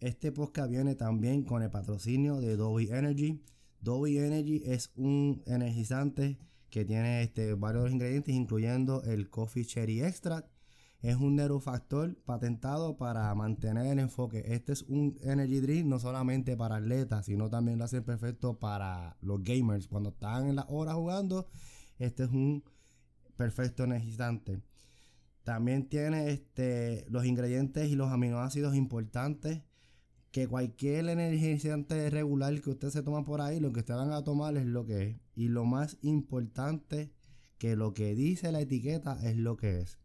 Este podcast viene también con el patrocinio de Dolby Energy. Dolby Energy es un energizante que tiene este, varios ingredientes, incluyendo el Coffee Cherry Extract. Es un neurofactor patentado para mantener el enfoque. Este es un energy drink no solamente para atletas, sino también lo hace perfecto para los gamers. Cuando están en la hora jugando, este es un perfecto energizante. También tiene este, los ingredientes y los aminoácidos importantes que cualquier energizante regular que usted se toma por ahí, lo que usted van a tomar es lo que es. Y lo más importante, que lo que dice la etiqueta es lo que es.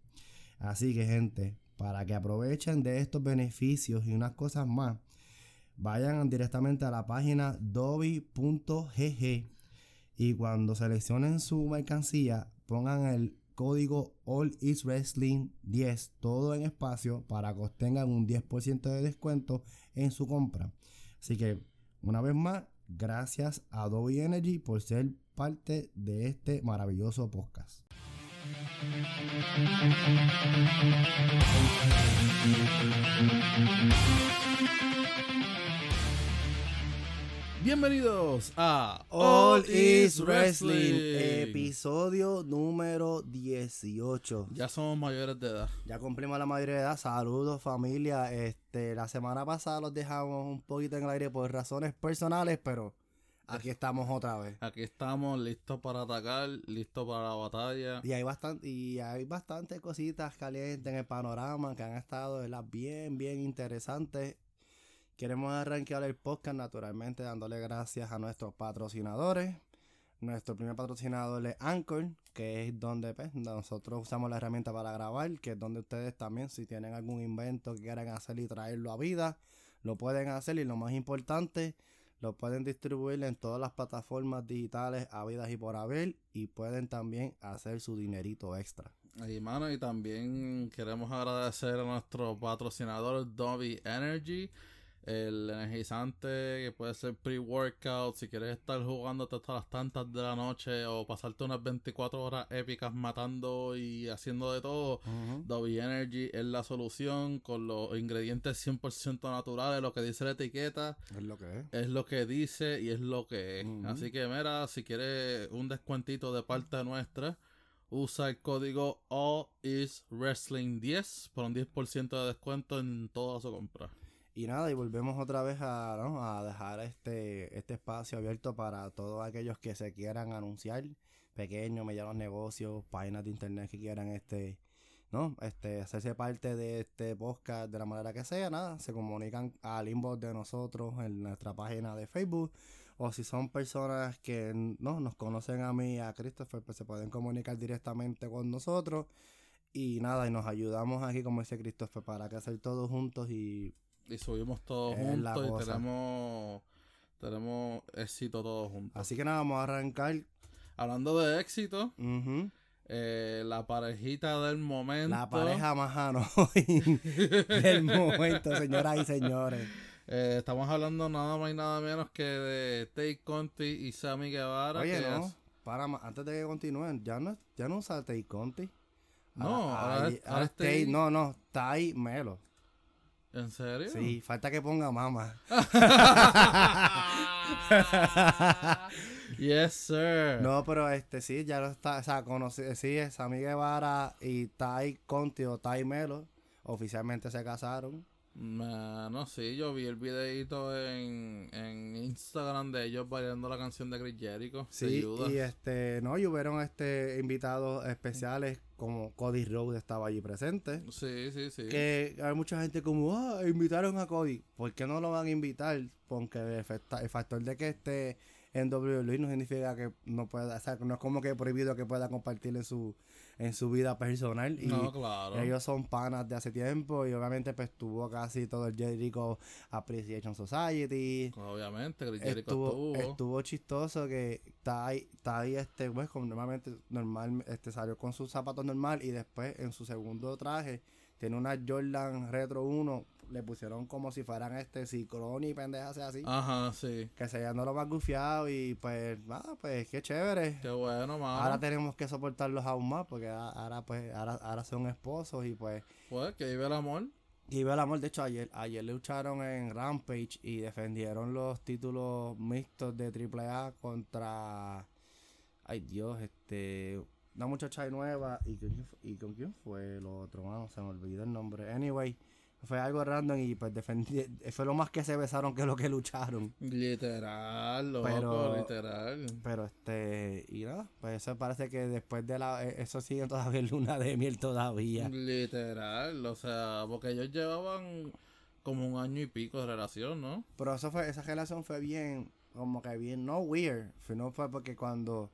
Así que gente, para que aprovechen de estos beneficios y unas cosas más, vayan directamente a la página dobi.gg y cuando seleccionen su mercancía, pongan el código All Is Wrestling 10, todo en espacio, para que obtengan un 10% de descuento en su compra. Así que, una vez más, gracias a Adobe Energy por ser parte de este maravilloso podcast. Bienvenidos a All is Wrestling, episodio número 18. Ya somos mayores de edad. Ya cumplimos la mayoría de edad. Saludos familia. Este, la semana pasada los dejamos un poquito en el aire por razones personales, pero aquí estamos otra vez. Aquí estamos listos para atacar, listos para la batalla. Y hay bastante, y hay bastantes cositas calientes en el panorama que han estado ¿verdad? bien, bien interesantes. Queremos arrancar el podcast naturalmente dándole gracias a nuestros patrocinadores. Nuestro primer patrocinador es Anchor, que es donde pues, nosotros usamos la herramienta para grabar, que es donde ustedes también, si tienen algún invento que quieran hacer y traerlo a vida, lo pueden hacer y lo más importante, lo pueden distribuir en todas las plataformas digitales habidas y por haber y pueden también hacer su dinerito extra. Y mano, y también queremos agradecer a nuestro patrocinador Dobby Energy el energizante que puede ser pre-workout, si quieres estar jugando hasta las tantas de la noche o pasarte unas 24 horas épicas matando y haciendo de todo, Dobby Energy es la solución con los ingredientes 100% naturales, lo que dice la etiqueta es lo que es. Es lo que dice y es lo que es. Así que mira, si quieres un descuentito de parte nuestra, usa el código All is Wrestling 10 por un 10% de descuento en toda su compra. Y nada, y volvemos otra vez a, ¿no? a dejar este, este espacio abierto para todos aquellos que se quieran anunciar, pequeños, medianos negocios, páginas de internet que quieran este, ¿no? Este, hacerse parte de este podcast de la manera que sea, nada, se comunican al inbox de nosotros en nuestra página de Facebook. O si son personas que no nos conocen a mí, a Christopher, pues se pueden comunicar directamente con nosotros. Y nada, y nos ayudamos aquí, como dice Christopher, para que hacer todos juntos y y subimos todos juntos y tenemos, tenemos éxito todos juntos. Así que nada, vamos a arrancar. Hablando de éxito, eh, la parejita del momento. La pareja más del momento, señoras y señores. Eh, estamos hablando nada más y nada menos que de Tay Conti y Sammy Guevara. Oye, no, para, antes de que continúen, ya no, ya no usa Tay Conti. No, ahora, ahora, no, no, Tay Melo. ¿En serio? Sí, falta que ponga mama. yes, sir. No, pero este sí, ya lo está, o sea, conocí, sí, Sammy Guevara y Tai Conti o Tai Melo oficialmente se casaron. No, sí, yo vi el videito en, en Instagram de ellos bailando la canción de Chris Jericho. Sí, y este, no, y hubieron este invitados especiales como Cody Rhodes estaba allí presente. Sí, sí, sí. Que hay mucha gente como, ah, invitaron a Cody. ¿Por qué no lo van a invitar? Porque el, el factor de que esté en WWE no significa que no pueda, o sea, no es como que prohibido que pueda compartir en su, en su vida personal. Y no, claro. ellos son panas de hace tiempo y obviamente pues tuvo casi todo el Jericho Appreciation Society. Obviamente, el Jericho estuvo, estuvo. chistoso que está ahí, está ahí este, pues como normalmente normal, este salió con sus zapatos normal y después en su segundo traje tiene una Jordan Retro 1 le pusieron como si fueran este ciclón y pendejas así. Ajá, sí. Que se no lo más gufiado y pues, nada, pues qué chévere. Qué bueno, mano. Ahora tenemos que soportarlos aún más porque ahora pues, ahora, ahora son esposos y pues. Pues, que vive el amor. Y el amor, de hecho, ayer, ayer lucharon en Rampage y defendieron los títulos mixtos de AAA contra. Ay Dios, este. Una muchacha nueva. ¿Y con y con quién fue el otro? Mano, se me olvidó el nombre. Anyway, fue algo random y pues defendí. Fue lo más que se besaron que lo que lucharon. Literal, loco, Pero- literal. Pero este. Y nada, pues eso parece que después de la. eh, Eso sigue todavía en luna de miel todavía. Literal, o sea, porque ellos llevaban como un año y pico de relación, ¿no? Pero eso fue, esa relación fue bien, como que bien, no weird, sino fue porque cuando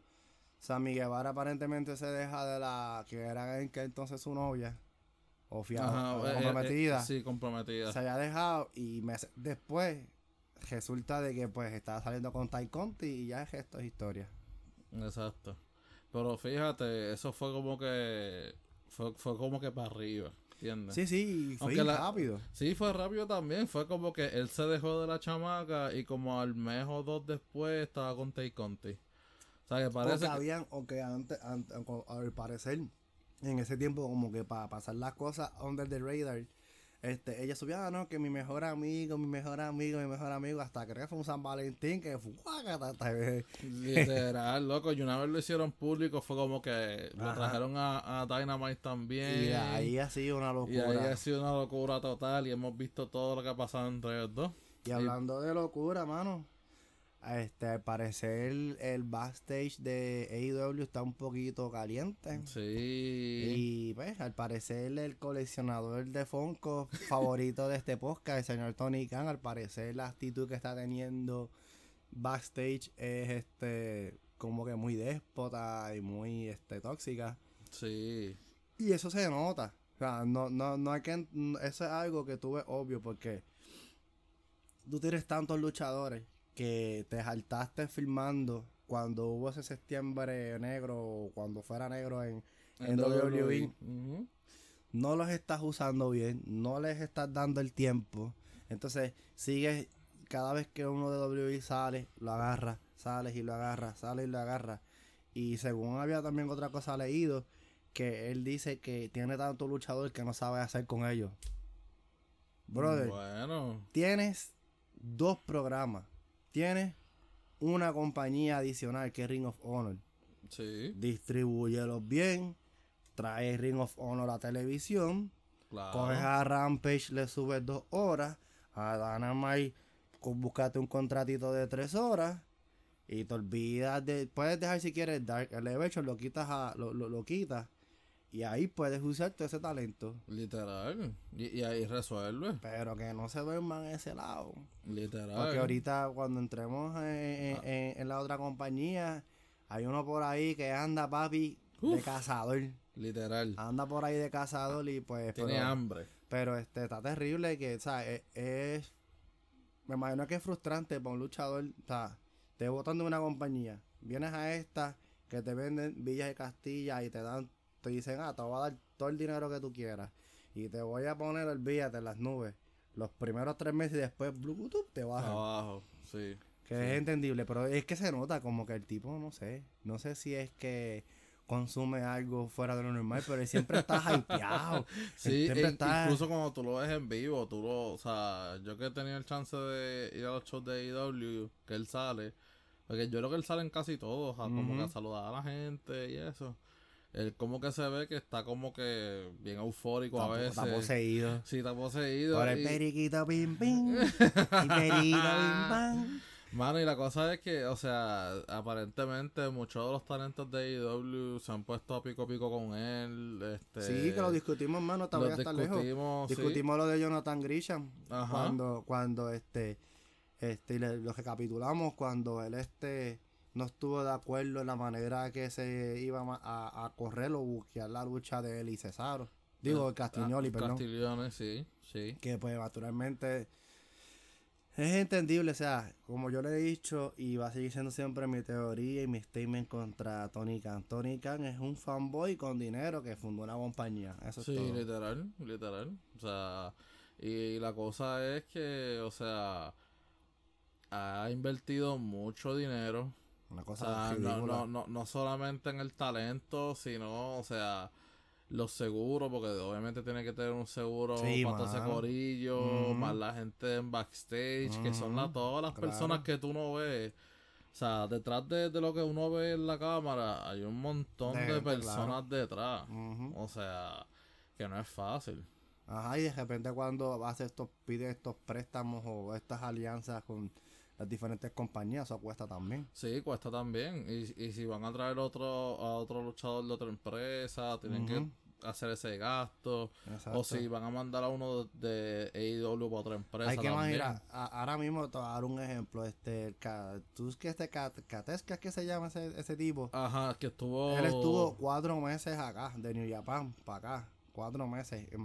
Sammy Guevara aparentemente se deja de la que era en que entonces su novia, o fiada, o eh, eh, comprometida, eh, sí, comprometida. se había dejado y meses después resulta de que pues estaba saliendo con Ty Conti y ya es esto es historia. Exacto. Pero fíjate, eso fue como que fue, fue como que para arriba, ¿entiendes? Sí, sí, fue la- rápido. Sí, fue rápido también. Fue como que él se dejó de la chamaca y como al mes o dos después estaba con Tay Conti. O sea, que O parece que que... habían, o que antes, ante- al parecer, en ese tiempo, como que para pasar las cosas under the radar, este, ella subía, ah, no, que mi mejor amigo, mi mejor amigo, mi mejor amigo, hasta creo que fue un San Valentín, que fue vez. Literal, loco. Y una vez lo hicieron público, fue como que lo Ajá. trajeron a, a Dynamite también. Y ahí ha sido una Y ahí locura. ha sido una locura total. Y hemos visto todo lo que ha pasado entre ellos dos. Y hablando de locura, mano, este, al parecer el backstage de AEW está un poquito caliente. Sí. Y pues, al parecer el coleccionador de Funko favorito de este podcast, el señor Tony Khan, al parecer la actitud que está teniendo backstage es este como que muy déspota y muy este tóxica. Sí. Y eso se nota. O sea, no, no, no hay que eso es algo que tú ves obvio porque tú tienes tantos luchadores que te saltaste filmando cuando hubo ese septiembre negro o cuando fuera negro en, en WWE Ujú. no los estás usando bien, no les estás dando el tiempo. Entonces, sigues, cada vez que uno de WWE sale, lo agarra, sales y lo agarra, sale y lo agarra. Y según había también otra cosa leído, que él dice que tiene tanto luchador que no sabe hacer con ellos. Brother, Bueno. tienes dos programas, tienes una compañía adicional que es Ring of Honor Sí. distribúyelos bien, trae Ring of Honor a la televisión, Claro. coges a Rampage, le subes dos horas, a Dynamite búscate un contratito de tres horas y te olvidas de, puedes dejar si quieres Dark Elevation, lo quitas a, lo, lo, lo quitas y ahí puedes usar todo ese talento, Literal. Y, y ahí resuelve. pero que no se duerman ese lado. Literal. Porque ahorita cuando entremos en, en- Ah. en- en la otra compañía, hay uno por ahí que anda papi de cazador. Literal. anda por ahí de cazador y pues Tiene pero, hambre. pero, este está terrible que o sea, es, es- me imagino que es frustrante para un luchador o sea, te botan de una compañía vienes a esta que te venden villas de Castilla y te dan te dicen ah te voy a dar todo el dinero que tú quieras y te voy a poner olvídate en las nubes los primeros tres meses y después Bluetooth te bajan Abajo. Sí. que sí. es entendible, pero es que se nota como que el tipo, no sé, no sé si es que consume algo fuera de lo normal, pero él siempre está hypeado. Sí, siempre e- está- incluso cuando tú lo ves en vivo, tú lo, o sea, yo que he tenido el chance de ir a los shows de AEW, que él sale, porque yo creo que él sale en casi todos, como que a saludar a la gente y eso. Él como que se ve que está como que bien eufórico a veces. Está poseído. Sí, está poseído. Por el y- periquito pim pim. y periquito pim pam. Mano, y la cosa es que, o sea, aparentemente muchos de los talentos de AEW se han puesto a pico a pico con él. Este, Sí, que lo discutimos, mano, todavía está lejos. discutimos, sí. Discutimos lo de Jonathan Grisham. Ajá. Cuando, cuando este, este, y le- lo recapitulamos, cuando él este no estuvo de acuerdo en la manera que se iba a, a correr o buquear la lucha de él y Cesaro. Digo, Castiglioni, Ah, perdón. Castiglione, sí, sí. que pues naturalmente es entendible, o sea, como yo le he dicho y va a seguir siendo siempre mi teoría y mi statement contra Tony Khan. Tony Khan es un fanboy con dinero que fundó una compañía, eso Sí, es todo. literal, literal. O sea, y la cosa es que, o sea, ha invertido mucho dinero. Una O cosa sea, no, ridícula. no, no, no solamente en el talento, sino, o sea, los seguros, porque obviamente tiene que tener un seguro Sí, para todo ese corillo, más la gente en backstage, que son la- todas las claro. personas que tú no ves. O sea, detrás de, de lo que uno ve en la cámara, hay un montón De de, personas detrás. O sea, que no es fácil. Ajá, y de repente cuando hace estos, pide estos préstamos o estas alianzas con las diferentes compañías, eso cuesta también. Sí, cuesta también. Y, y si van a traer otro a otro luchador de otra empresa, tienen que hacer ese gasto. Exacto. O si van a mandar a uno de AEW para otra empresa. Hay que imaginar, ahora mismo te voy a dar un ejemplo, este, tú es que este Cat- Catesca es que se llama ese, ese tipo, Ajá, que estuvo. él estuvo cuatro meses acá, de New Japan para acá, cuatro meses, eh,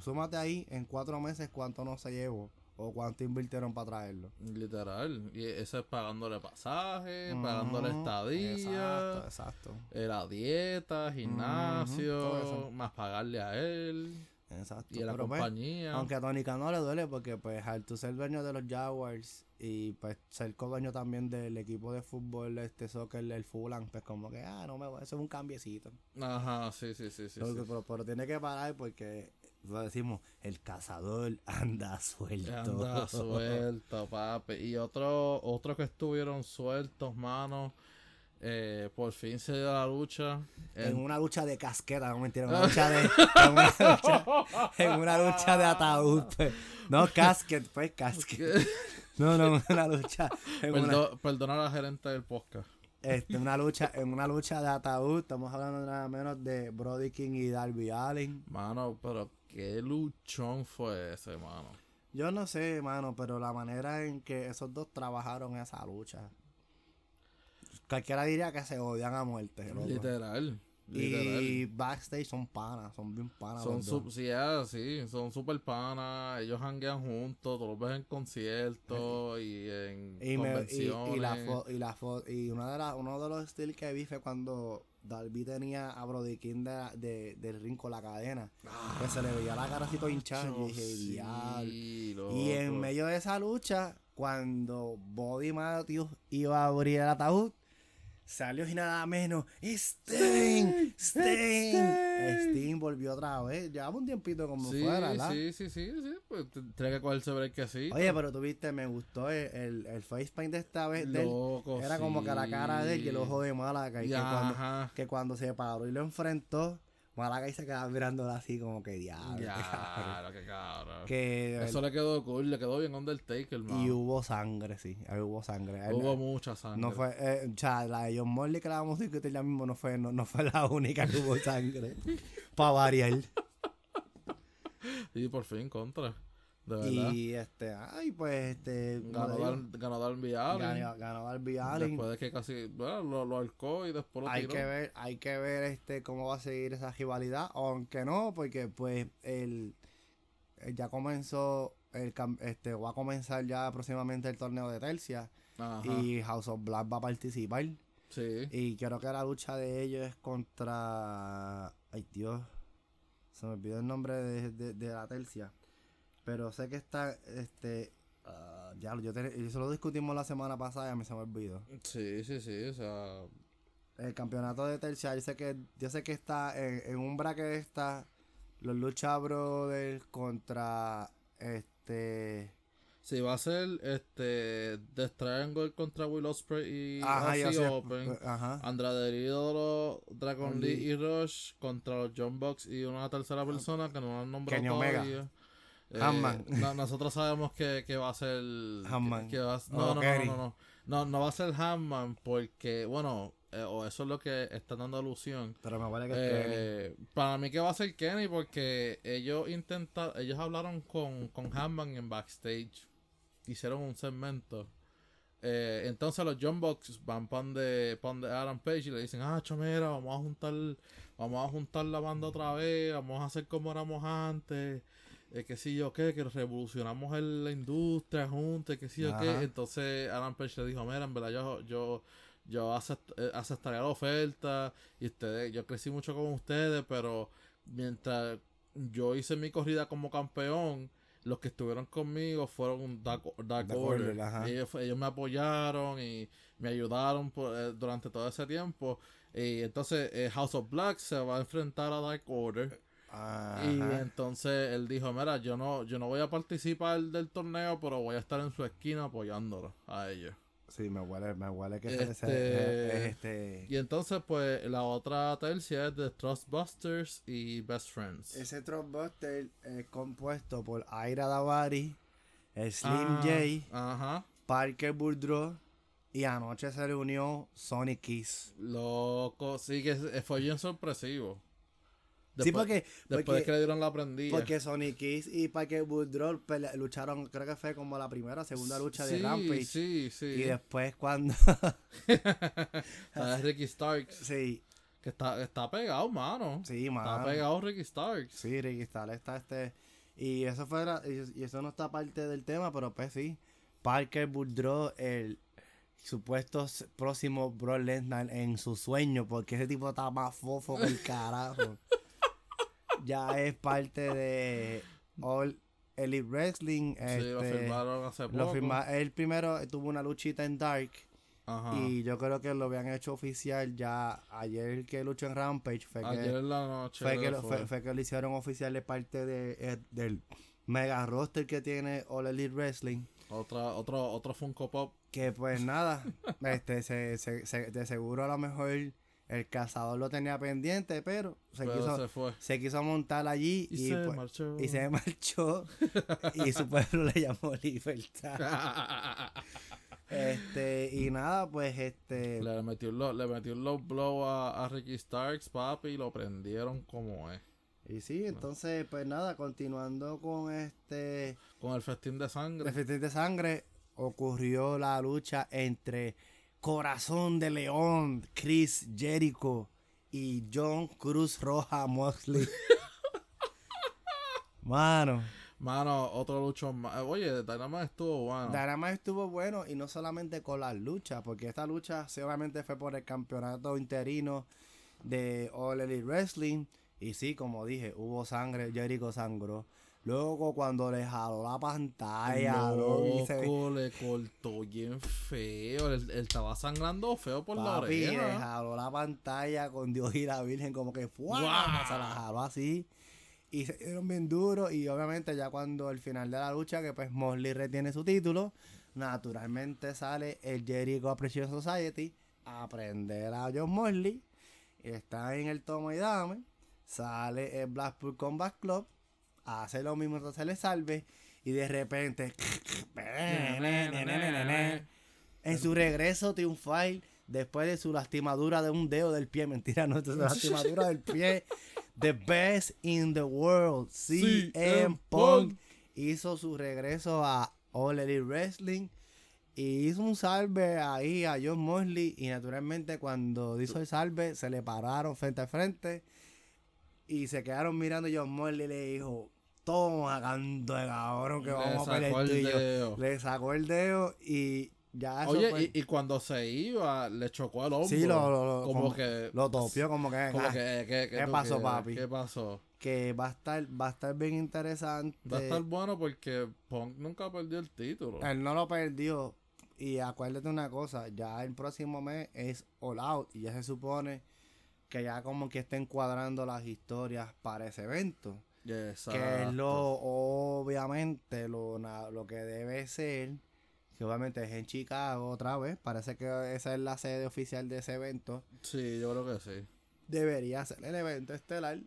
súmate ahí en cuatro meses cuánto no se llevó o cuánto invirtieron para traerlo. Literal. Y ese es pagándole pasaje, pagándole estadía. Exacto, exacto. eh, La dieta, gimnasio, eso. más pagarle a él Exacto. y a la Pero, pues, compañía. Aunque a Tony Khan no le duele porque pues al tú ser dueño de los Jaguars y pues ser co-dueño también del equipo de fútbol, este soccer, el Fulham, pues como que, ah, no me voy, eso es un cambiecito. Ajá, sí, sí, sí, sí. Pero, sí. pero, pero tiene que parar porque, decimos, el cazador anda suelto. Anda suelto, papi. Y otro, otros que estuvieron sueltos, mano. Eh, por fin se dio la lucha. En una lucha de casqueta, no mentira, en una lucha de, en una lucha, en una lucha de ataúd, pues. No, casket, pues casket. No, no, una lucha. En una, Perdo- Perdona a la gerente del podcast. Este, una lucha, en una lucha de ataúd, estamos hablando nada menos de Brody King y Darby Allen. Mano, pero qué luchón fue ese, mano. Yo no sé, mano, pero la manera en que esos dos trabajaron esa lucha. Cualquiera diría que se odian a muerte. Literal. Literal. Y backstage son panas, son bien panas. Son sí, ah, sí, son super panas, ellos hanguean juntos, tú los ves en conciertos y en Y, me- y, la fo- y la fo- y una de las uno de los estilos que vi fue cuando Darby tenía a Brody King de, de- del ring con la cadena. Que se le veía la cara así todo hinchada. Y dije, Sí. Y en medio de esa lucha, cuando Body Matthews iba a abrir el ataúd, salió y nada menos. Sting, Sting. Sting volvió otra vez. Llevaba un tiempito como Sí, fuera, ¿verdad? sí, sí, sí, sí, pues t- tiene que cogerse break que sí. Oye, pero tú viste, me gustó el, el, el face paint de esta vez. de él. Loco, Era como que la cara de él y el ojo de Málaga. Y Y que, cuando, que cuando se paró y lo enfrentó, Málaga y se quedaba mirándola así como que diablo. qué cabrón". Ya, que cabrón. Que, Eso le quedó cool, le quedó bien Undertaker, mano. y hubo sangre, sí. ahí Hubo sangre. Él- Hubo mucha sangre. No fue, eh, o sea, la de John Morley que la vamos a discutir ya mismo no fue, no, no fue la única que hubo sangre. Para variar. Y por fin contra. De. Y este, ay, pues este. ganó, Dar- ganó Darby Allin. ganó, ganó Darby Allin. Después de que casi, bueno, lo, lo arcó y después lo Hay tiró. que ver, hay que ver este cómo va a seguir esa rivalidad, aunque no, porque pues el, el ya comenzó el este va a comenzar ya próximamente el torneo de tercia Ajá. y House of Black va a participar Sí. y creo que la lucha de ellos es contra ay Dios se me olvidó el nombre de, de- de la tercia pero sé que está este ah, ya yo te- eso lo discutimos la semana pasada y a mí se me olvidó Sí, sí, sí. O sea, el campeonato de tercia, yo sé que, yo sé que está en, en un bracket está los Lucha Brothers contra este si va a ser este Death Triangle contra Will Ospreay y ajá, Aussie Open. ajá. Andrade Herido, Dragon Lee y Rush contra los John Box y una tercera persona que no han nombrado Kenny Omega. todavía. Eh, no- nosotros sabemos que, que va a ser Hanman. que- que va no, Oh, no, no, Kenny. no, no, no, no va a ser Hanman porque, bueno, eh, o eso es lo que están dando alusión. Pero me parece que. Eh, para mí que va a ser Kenny porque ellos intentan, ellos hablaron con, con Hanman en backstage, hicieron un segmento. Eh, entonces los John Box van pan de, pan de Adam Page y le dicen, ah, chomera, vamos a juntar, vamos a juntar la banda otra vez, vamos a hacer como éramos antes, eh, que si yo qué, que revolucionamos el- la industria juntos, que si yo qué. Entonces Adam Page le dijo, mira, en verdad yo, yo, yo acept- eh, aceptaría la oferta y ustedes, yo crecí mucho con ustedes, pero mientras yo hice mi corrida como campeón, los que estuvieron conmigo fueron Dark, Dark Dark Order. Order, ellos, ellos me apoyaron y me ayudaron por- eh, durante todo ese tiempo. Y entonces eh, House of Black se va a enfrentar a Dark Order. Y Ajá. entonces él dijo, mira, yo no, yo no voy a participar del torneo, pero voy a estar en su esquina apoyándolo a ellos. Sí, me huele, me huele que ese- Este- es este... Y entonces, pues, la otra tercia es de Trustbusters y Best Friends. Ese Trustbuster es compuesto por Aira Davari, Slim Ah, J, Ajá. Parker Boudreaux y anoche se reunió Sonic Kiss. Loco, sí que fue bien sorpresivo. Sí, Después- porque, Después porque, que le dieron la prendida. porque Sonic Kiss y Parker Boudreaux pele- lucharon, creo que fue como la primera, segunda lucha de sí, Rampage. Sí, sí. Y después cuando... Es Ricky Starks. sí, Que está, está pegado, mano. sí, Está mano. pegado Ricky Starks. Sí, Ricky Starr está este. Y eso fuera, y y eso no está parte del tema, pero pues sí. Parker Boudreaux, el supuesto próximo Brock Lesnar en su sueño, porque ese tipo está más fofo que el carajo. ya es parte de All Elite Wrestling. Sí, lo este, firmaron hace poco. lo firma- él primero tuvo una luchita en Dark. Ajá. Y yo creo que lo habían hecho oficial ya ayer que luchó en Rampage. Fue que, Ayer en la noche. fue que, lo, fue. fue, fue que lo hicieron oficial de parte de, eh, del mega roster que tiene All Elite Wrestling. Otra, otro, otro Funko Pop. Que pues nada, este se, se, se- de seguro a lo mejor el cazador lo tenía pendiente, pero se, pero quiso, se fue. se quiso montar allí Y, y, se pues, marchó. y se marchó y su pueblo le llamó Libertad. Este, y nada, pues este le metió un low, le metió un low blow a, a Ricky Starks, papi, y lo prendieron como es. y sí, entonces pues nada, continuando con este Con el festín de sangre. El Festín de Sangre ocurrió la lucha entre Corazón de León, Chris Jericho y John Cruz Roja Moxley. Mano, Mano, otro lucho más. Oye, Dynamite estuvo bueno. Dynamite estuvo bueno y no solamente con las luchas, porque esta lucha seguramente fue por el campeonato interino de All Elite Wrestling. Y sí, como dije, hubo sangre, Jericho sangró. Luego cuando le jaló la pantalla, loco, se Loco, le cortó bien feo. Él, él estaba sangrando feo por la Papi, le oreja. jaló la pantalla con Dios y la Virgen, como que. ¡Guau! se la jaló así. Y se dieron bien duros. Y obviamente, ya cuando el final de la lucha, que pues Mosley retiene su título, naturalmente sale el Jericho Appreciation Society a prender a John Mosley. Está en el tomo y dame. Sale el Blackpool Combat Club. Hace lo mismo, entonces le salve. Y de repente. En su regreso triunfal, después de su lastimadura de un dedo del pie, mentira, no, de su lastimadura del pie, The Best in the World, CM Punk, hizo su regreso a All Elite Wrestling y hizo un salve ahí a John Mosley y naturalmente cuando hizo el salve se le pararon frente a frente y se quedaron mirando John Mosley le dijo, toma canto de cabrón que Le vamos a pelear tú y yo". Le sacó el dedo y ya eso Oye, fue- y, y cuando se iba, le chocó el hombro. Sí, lo, lo, lo- como, como- que. lo topió como que, Como ah, que, que- que ¿qué pasó, quieres? papi? ¿Qué pasó? que va a estar va a estar bien interesante. Va a estar bueno porque Punk nunca perdió el título. Él no lo perdió y acuérdate una cosa, ya el próximo mes es All Out y ya se supone que ya como que está encuadrando las historias para ese evento. Exacto. Que es lo, obviamente, lo, na- lo que debe ser, que obviamente es en Chicago otra vez, parece que esa es la sede oficial de ese evento. Sí, yo creo que sí. debería ser el evento estelar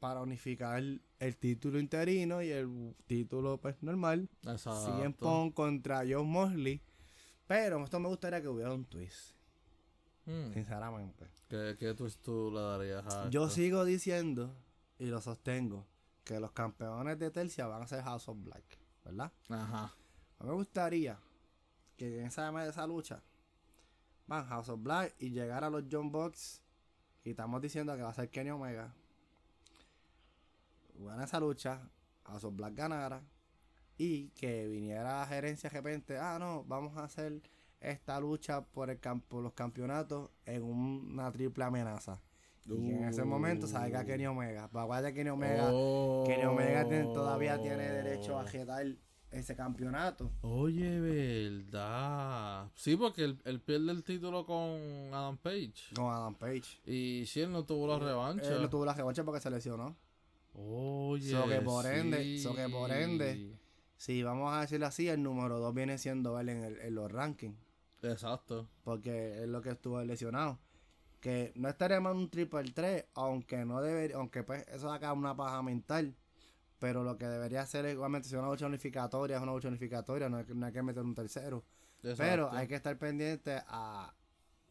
para unificar el título interino y el título pues normal. Exacto. CM Punk contra John Mosley. Pero esto me gustaría que hubiera un twist, Hmm. sinceramente. ¿Qué, qué twist tú le darías a Yo esto? sigo diciendo y lo sostengo que los campeones de tercia van a ser House of Black, ¿verdad? Ajá. A mí me gustaría que en esa, esa lucha van House of Black y llegar a los John Box. Y estamos diciendo que va a ser Kenny Omega. Gana esa lucha, House of Black ganara. Y que viniera la gerencia de repente, ah, no, vamos a hacer esta lucha por, el campo, los campeonatos en una triple amenaza. Y en ese momento salga Kenny Omega. Para acuérdate Kenny Omega. Oh. Kenny Omega tiene- todavía tiene derecho a jetar ese campeonato. Oye, verdad. Sí, porque él, él pierde el título con Adam Page. Con Adam Page. Y si él no tuvo la revancha. Él no tuvo la revancha porque se lesionó. Oye. So que por ende- sí. so que por ende- Si vamos a decirlo así, el número 2 viene siendo él en, el- en los rankings. Exacto. Porque es lo que estuvo lesionado. Que no estaríamos en un triple 3, aunque no debería, aunque pues eso acá una paja mental. Pero lo que debería hacer es igualmente si una lucha unificatoria, es una lucha unificatoria, no hay, que- no hay que meter un tercero. Pero hay que estar pendiente a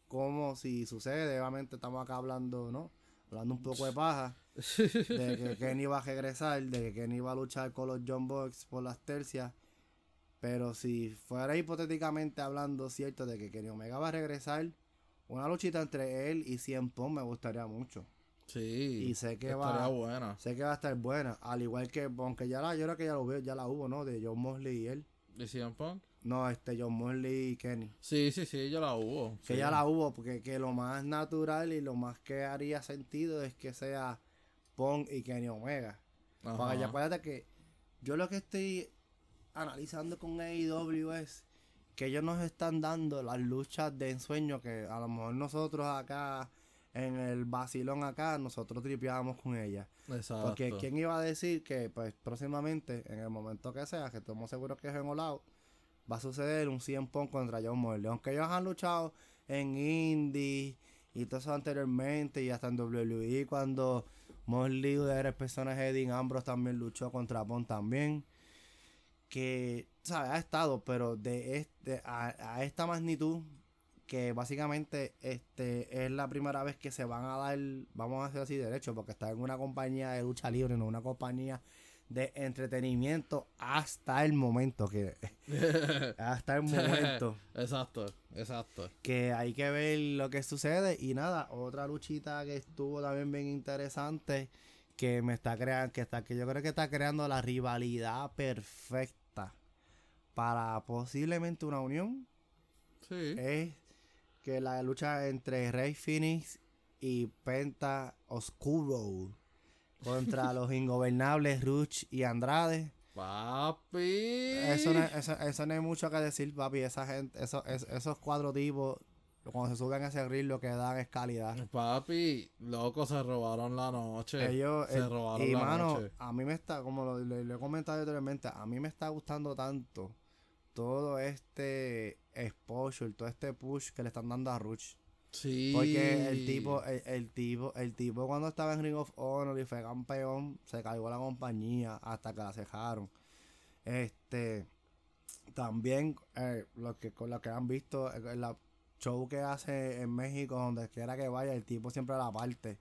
cómo si sucede, obviamente estamos acá hablando, ¿no? Hablando un poco de paja, de que Kenny va a regresar, de que Kenny va a luchar con los John Box por las tercias. Pero si fuera hipotéticamente hablando cierto de que Kenny Omega va a regresar, una luchita entre él y Cien Pong me gustaría mucho. Sí. Y sé que va, buena. sé que va a estar buena, al igual que, aunque ya la, yo creo que ya lo veo, ya la hubo, ¿no? De John Mosley y él. ¿Y CM Punk? No, este John Mosley y Kenny. Sí, sí, sí, ya la hubo. Que sí. ya la hubo, porque que lo más natural y lo más que haría sentido es que sea Pong y Kenny Omega. Ajá. Porque ya acuérdate que yo lo que estoy analizando con AEW es que ellos nos están dando las luchas de ensueño que a lo mejor nosotros acá en el vacilón acá nosotros tripeábamos con ellas. Exacto. Porque quién iba a decir que pues próximamente, en el momento que sea, que estamos seguros que es en Out, va a suceder un 100 Pong contra John Mosley. Aunque ellos han luchado en Indie y todo eso anteriormente y hasta en WWE cuando Mosley era el personaje de Dean Ambrose también luchó contra Pong también. Que, ¿sabes? Ha estado, pero de este a, a esta magnitud que básicamente este es la primera vez que se van a dar, vamos a hacer así derecho, porque está en una compañía de lucha libre, no una compañía de entretenimiento hasta el momento que hasta el momento exacto, exacto. que hay que ver lo que sucede y nada, otra luchita que estuvo también bien interesante que me está creando que está que yo creo que está creando la rivalidad perfecta para posiblemente una unión Sí. es que la lucha entre Rey Phoenix y Penta Oscuro contra los ingobernables Ruch y Andrade. Papi. Eso no, eso, eso no hay mucho que decir, papi. Esa gente, eso, es- esos cuatro tipos, cuando se suben a ese ring, lo que dan es calidad. Papi, loco, se robaron la noche. Ellos, se eh, robaron y la mano, noche. a mí me está, como lo, le he comentado anteriormente, a mí me está gustando tanto todo este exposure, todo este push que le están dando a Ruch. Sí. Porque el tipo, el, el tipo, el tipo cuando estaba en Ring of Honor y fue campeón, se cargó la compañía hasta que la cejaron. Este también eh, lo que con lo que han visto eh, la show que hace en México, donde quiera que vaya, el tipo siempre la parte.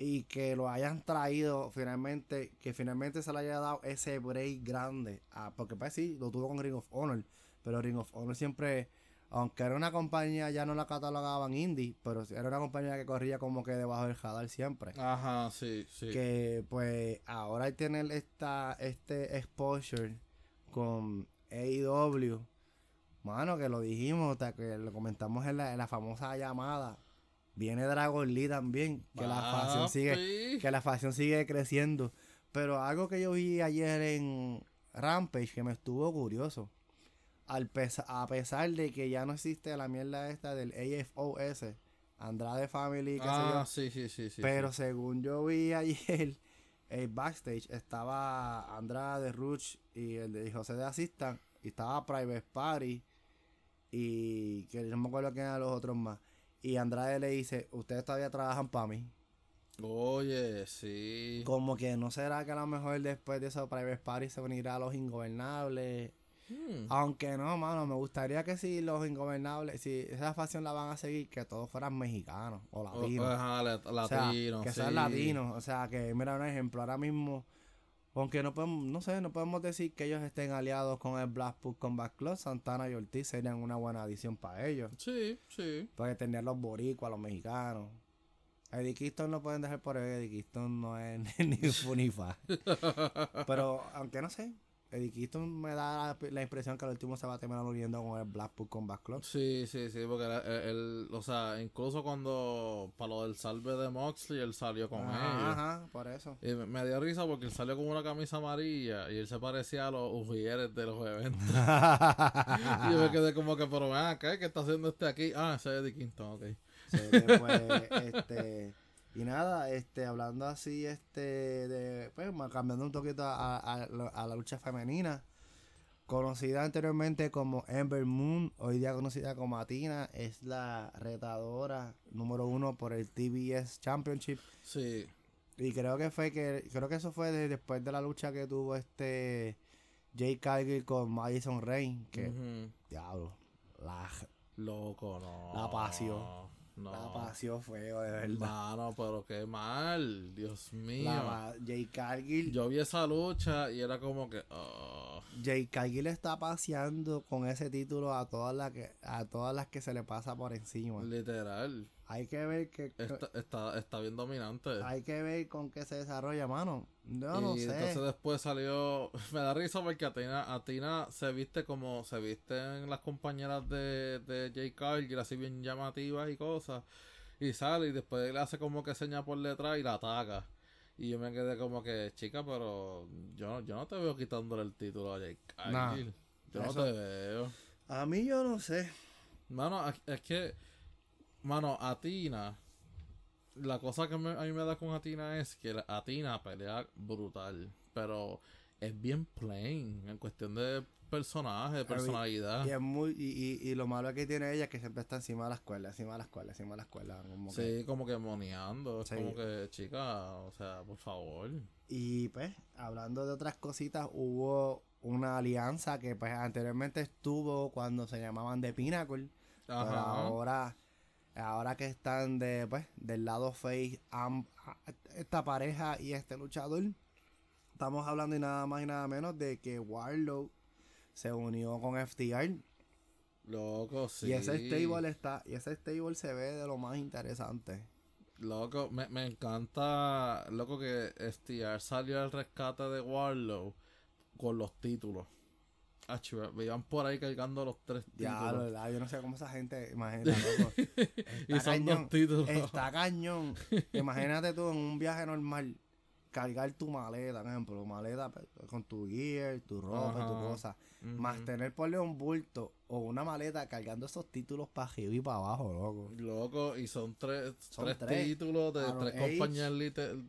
Y que lo hayan traído finalmente, que finalmente se le haya dado ese break grande. Ah, porque pues sí, lo tuvo con Ring of Honor. Pero Ring of Honor siempre, aunque era una compañía, ya no la catalogaban indie, pero era una compañía que corría como que debajo del radar siempre. Ajá, sí, sí. Que pues ahora al tener esta, este exposure con AEW, mano, que lo dijimos, hasta que lo comentamos en la, en la famosa llamada. Viene Dragon Lee también, que la facción sigue, que la facción sigue creciendo. Pero algo que yo vi ayer en Rampage que me estuvo curioso. Al pesa- a pesar de que ya no existe la mierda esta del AFOS, Andrade Family, qué sé yo. Ah, sí, sí, sí, sí. Pero sí. según yo vi ayer, el backstage estaba Andrade, Ruch y el de José de Assistant. Y estaba Private Party. Y que no me acuerdo quién eran los otros más. Y Andrade le dice, ustedes todavía trabajan para mí. Oye, sí. Como que no será que a lo mejor después de eso Private Party se unirá a los ingobernables. Hmm. Aunque no, mano, me gustaría que si los ingobernables, si esa facción la van a seguir, que todos fueran mexicanos o O- latinos. Ajá, la- O sea, que sí. sean latinos. O sea, que mira un ejemplo, ahora mismo, aunque no podemos, no sé, no podemos decir que ellos estén aliados con el Blackpool Combat Club, Santana y Ortiz serían una buena adición para ellos. Sí, sí. Porque tener los boricuas, los mexicanos. Eddie Kingston no pueden dejar por Eddie Kingston no es ni ni fa. Pero, aunque no sé, Eddie Kingston me da la, la impresión que al último se va a terminar uniendo con el Blackpool Combat Club. Sí, sí, sí, porque él, él- o sea, incluso cuando, para lo del salve de Moxley, él salió con. Ajá, ajá, por eso. Y me, me dio risa porque él salió con una camisa amarilla y él se parecía a los ujieres de los eventos. y yo me quedé como que, pero ven acá, ¿qué está haciendo este aquí? Ah, ese es Eddie Kingston, ok. Sí, después, este, y nada, este, hablando así, este, de, pues, cambiando un poquito a, a- a la- lucha femenina, conocida anteriormente como Ember Moon, hoy día conocida como Atina, es la retadora número uno por el TBS Championship, Sí, y creo que fue que, creo que eso fue de- después de la lucha que tuvo este Jay Cargill con Madison Rain, que, ujú. diablo, la, loco, no. La pasió. No. la pasión feo, de verdad. Mano, pero qué mal, Dios mío. La Jay Cargill. Yo vi esa lucha y era como que. oh, Jay Cargill está paseando con ese título a todas las que a todas las que se le pasa por encima. literal. Hay que ver que Está, está, está bien dominante. hay que ver con qué se desarrolla, mano. Yo no y sé. entonces después salió. Me da risa porque Atina, Atina se viste como se visten las compañeras de, de Jay Cargill, así bien llamativas y cosas. Y sale y después le hace como que seña por detrás y la ataca. Y yo me quedé como que, chica, pero yo, yo no te veo quitándole el título a Nah, Cargill. yo no te veo. A mí yo no sé. Mano, es- es que, mano, Atina, la cosa que me- a mí me da con Atina es que la- Atina pelea brutal, pero es bien plain en cuestión de personaje, de personalidad. Y es muy y, y, y lo malo que tiene ella es que siempre está encima de la escuela, encima de la escuela, encima de la escuela, como que- Sí, como que moneando, es Sí. como que, chica, o sea, por favor. Y pues, hablando de otras cositas, hubo una alianza que pues anteriormente estuvo cuando se llamaban The Pinnacle. Pero Ajá. ahora, ahora que están de, pues, del lado face, am- esta pareja y este luchador, estamos hablando y nada más y nada menos de que Warlow se unió con FTR. Loco, sí. Y ese stable está, y ese stable se ve de lo más interesante. Loco, me, me encanta, loco, que STR salió al rescate de Warlow con los títulos. Ah, chiva, me iban por ahí cargando los tres Ya, títulos. ¿verdad? yo no sé cómo esa gente, imagínate, loco. y son cañón, dos títulos. Está cañón. Imagínate tú en un viaje normal, cargar tu maleta, por ejemplo, maleta pues, con tu gear, tu ropa, tu Ajá. cosa. Ujú. Más tener ponle un bulto o una maleta cargando esos títulos para arriba y para abajo, loco. Loco, y son tres, Son tres, tres. títulos de ROH, tres compañías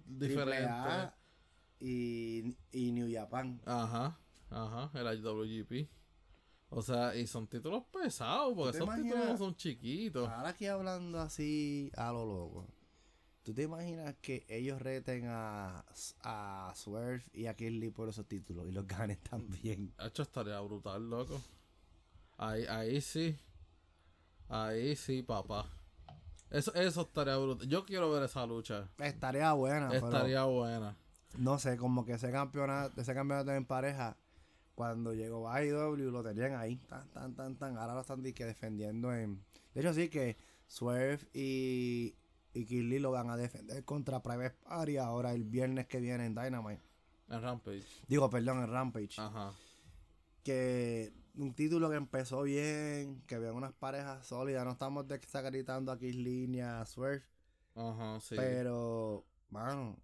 diferentes. Y, y New Japan. Ajá, ajá, el IWGP. O sea, y son títulos pesados, porque esos títulos no son chiquitos. Ahora aquí hablando así a lo loco. ¿Tú te imaginas que ellos reten a, a Swerve y a Kirby por esos títulos y los ganen también? Hecho, estaría brutal, loco. Ahí, ahí sí. Ahí sí, papá. Eso, eso estaría brutal. Yo quiero ver esa lucha. Estaría buena, Estaría buena. no sé, como que ese campeonato, ese campeonato en pareja, cuando llegó a IW lo tenían ahí, tan, tan, tan, tan. Ahora lo están que defendiendo en. De hecho, sí que Swerve y, y Kirby lo van a defender contra Private Party ahora el viernes que viene en Dynamite. En Rampage. Digo, perdón, en Rampage. Ajá. que un título que empezó bien, que vean unas parejas sólidas, no estamos desacreditando aquí línea Swerve, Ajá, sí. pero, mano,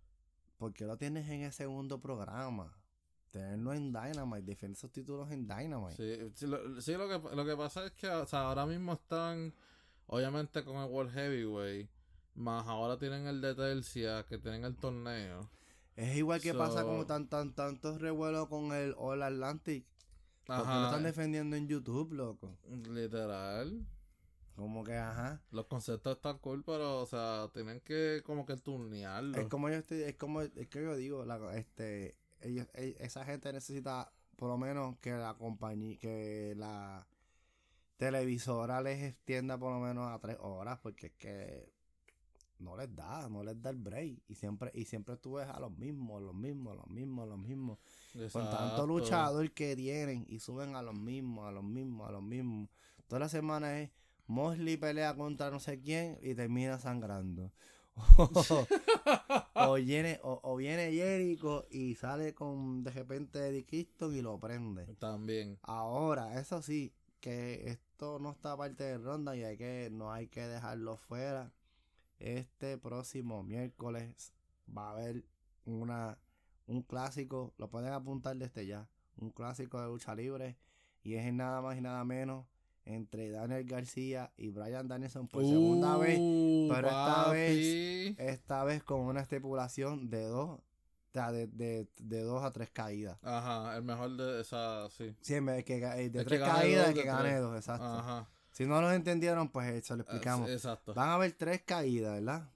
¿por qué lo tienes en el segundo programa? Tenerlo en Dynamite, defender esos títulos en Dynamite. Sí, sí, lo, sí, lo que, lo que pasa es que o sea, ahora mismo están, obviamente con el World Heavyweight, más ahora tienen el de Tercia, que tienen el torneo. Es igual que pasa como tan, tan, tantos revuelos con el All Atlantic. Porque lo están defendiendo en YouTube, loco. literal. Como que, ajá. Los conceptos están cool, pero, o sea, tienen que como que turnearlo. Es como yo estoy, es como, es que yo digo, la, este, ellos, e- esa gente necesita por lo menos que la compañía, que la televisora les extienda por lo menos a tres horas, porque es que no les da, no les da el break. Y siempre, y siempre tú ves a los mismos, los mismos, los mismos, los mismos. Con tanto Exacto. luchador que tienen y suben a los mismos, a los mismos, a los mismos. Toda la semana es Mosley pelea contra no sé quién y termina sangrando. o, viene, o, viene Jericho y sale con de repente Eddie Kingston y lo prende. También. Ahora, eso sí, que esto no está parte de ronda y hay que, no hay que dejarlo fuera. Este próximo miércoles va a haber una, un clásico, lo pueden apuntar desde ya, un clásico de lucha libre y es nada más y nada menos entre Daniel García y Brian Danielson por segunda vez, uh, pero esta vez, esta vez con una estipulación de dos, de, de, de, dos a tres caídas. Ajá, el mejor de esa, sí. Sí, de, que, de tres caídas, que gane dos, exacto. Ajá. Si no lo entendieron, pues eh, se lo explicamos. exacto. Van a haber tres caídas, ¿verdad?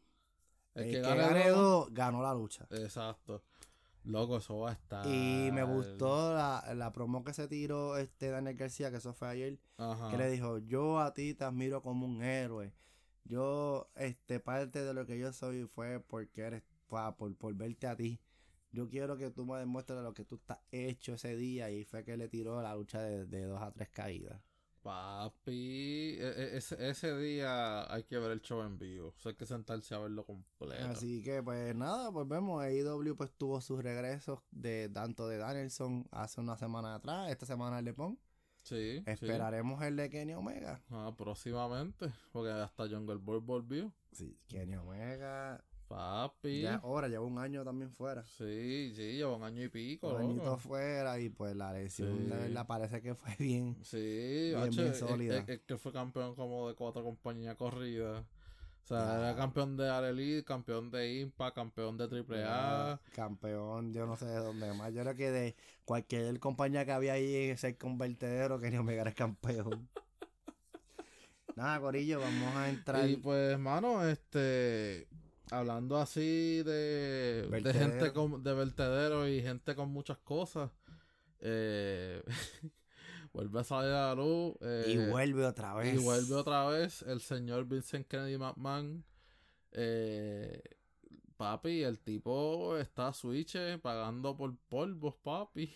El, que, gane, dos, ganó la lucha. Exacto. Loco, eso va a estar. Y me gustó la, la promo que se tiró este Daniel García, que eso fue ayer. Que le dijo: Yo a ti te admiro como un héroe. Yo, este, parte de lo que yo soy fue porque eres, por, por verte a ti. Yo quiero que tú me demuestres lo que tú estás hecho ese día. Y fue que le tiró la lucha de, de dos a tres caídas. Papi, e, e, ese, ese, día hay que ver el show en vivo. hay que sentarse a verlo completo. Así que, pues nada, pues vemos. AEW pues tuvo sus regresos de tanto de Danielson hace una semana atrás. Esta semana el de Pong. Sí. Esperaremos el de Kenny Omega. Ah, próximamente. Porque hasta Jungle Boy volvió. Sí, Kenny Omega. Papi. Ya ahora, lleva un año también fuera. Sí, sí, lleva un año y pico. Un añito fuera y pues la lesión de verdad parece que fue bien. Sí, bien, sólida. Es, que fue campeón como de cuatro compañías corridas. O sea, era campeón de Arelite, campeón de Impa, campeón de AAA. campeón, yo no sé de dónde más. Yo creo que de cualquier compañía que había ahí en ese convertedero quería Omega era campeón. Nada, Corillo, vamos a entrar. Y pues, mano, este hablando así de, de gente con, de vertedero y gente con muchas cosas, eh, vuelve a salir a la luz. Eh, y vuelve otra vez. Y vuelve otra vez el señor Vincent Kennedy McMahon. Eh, papi, el tipo está switch pagando por polvos, papi.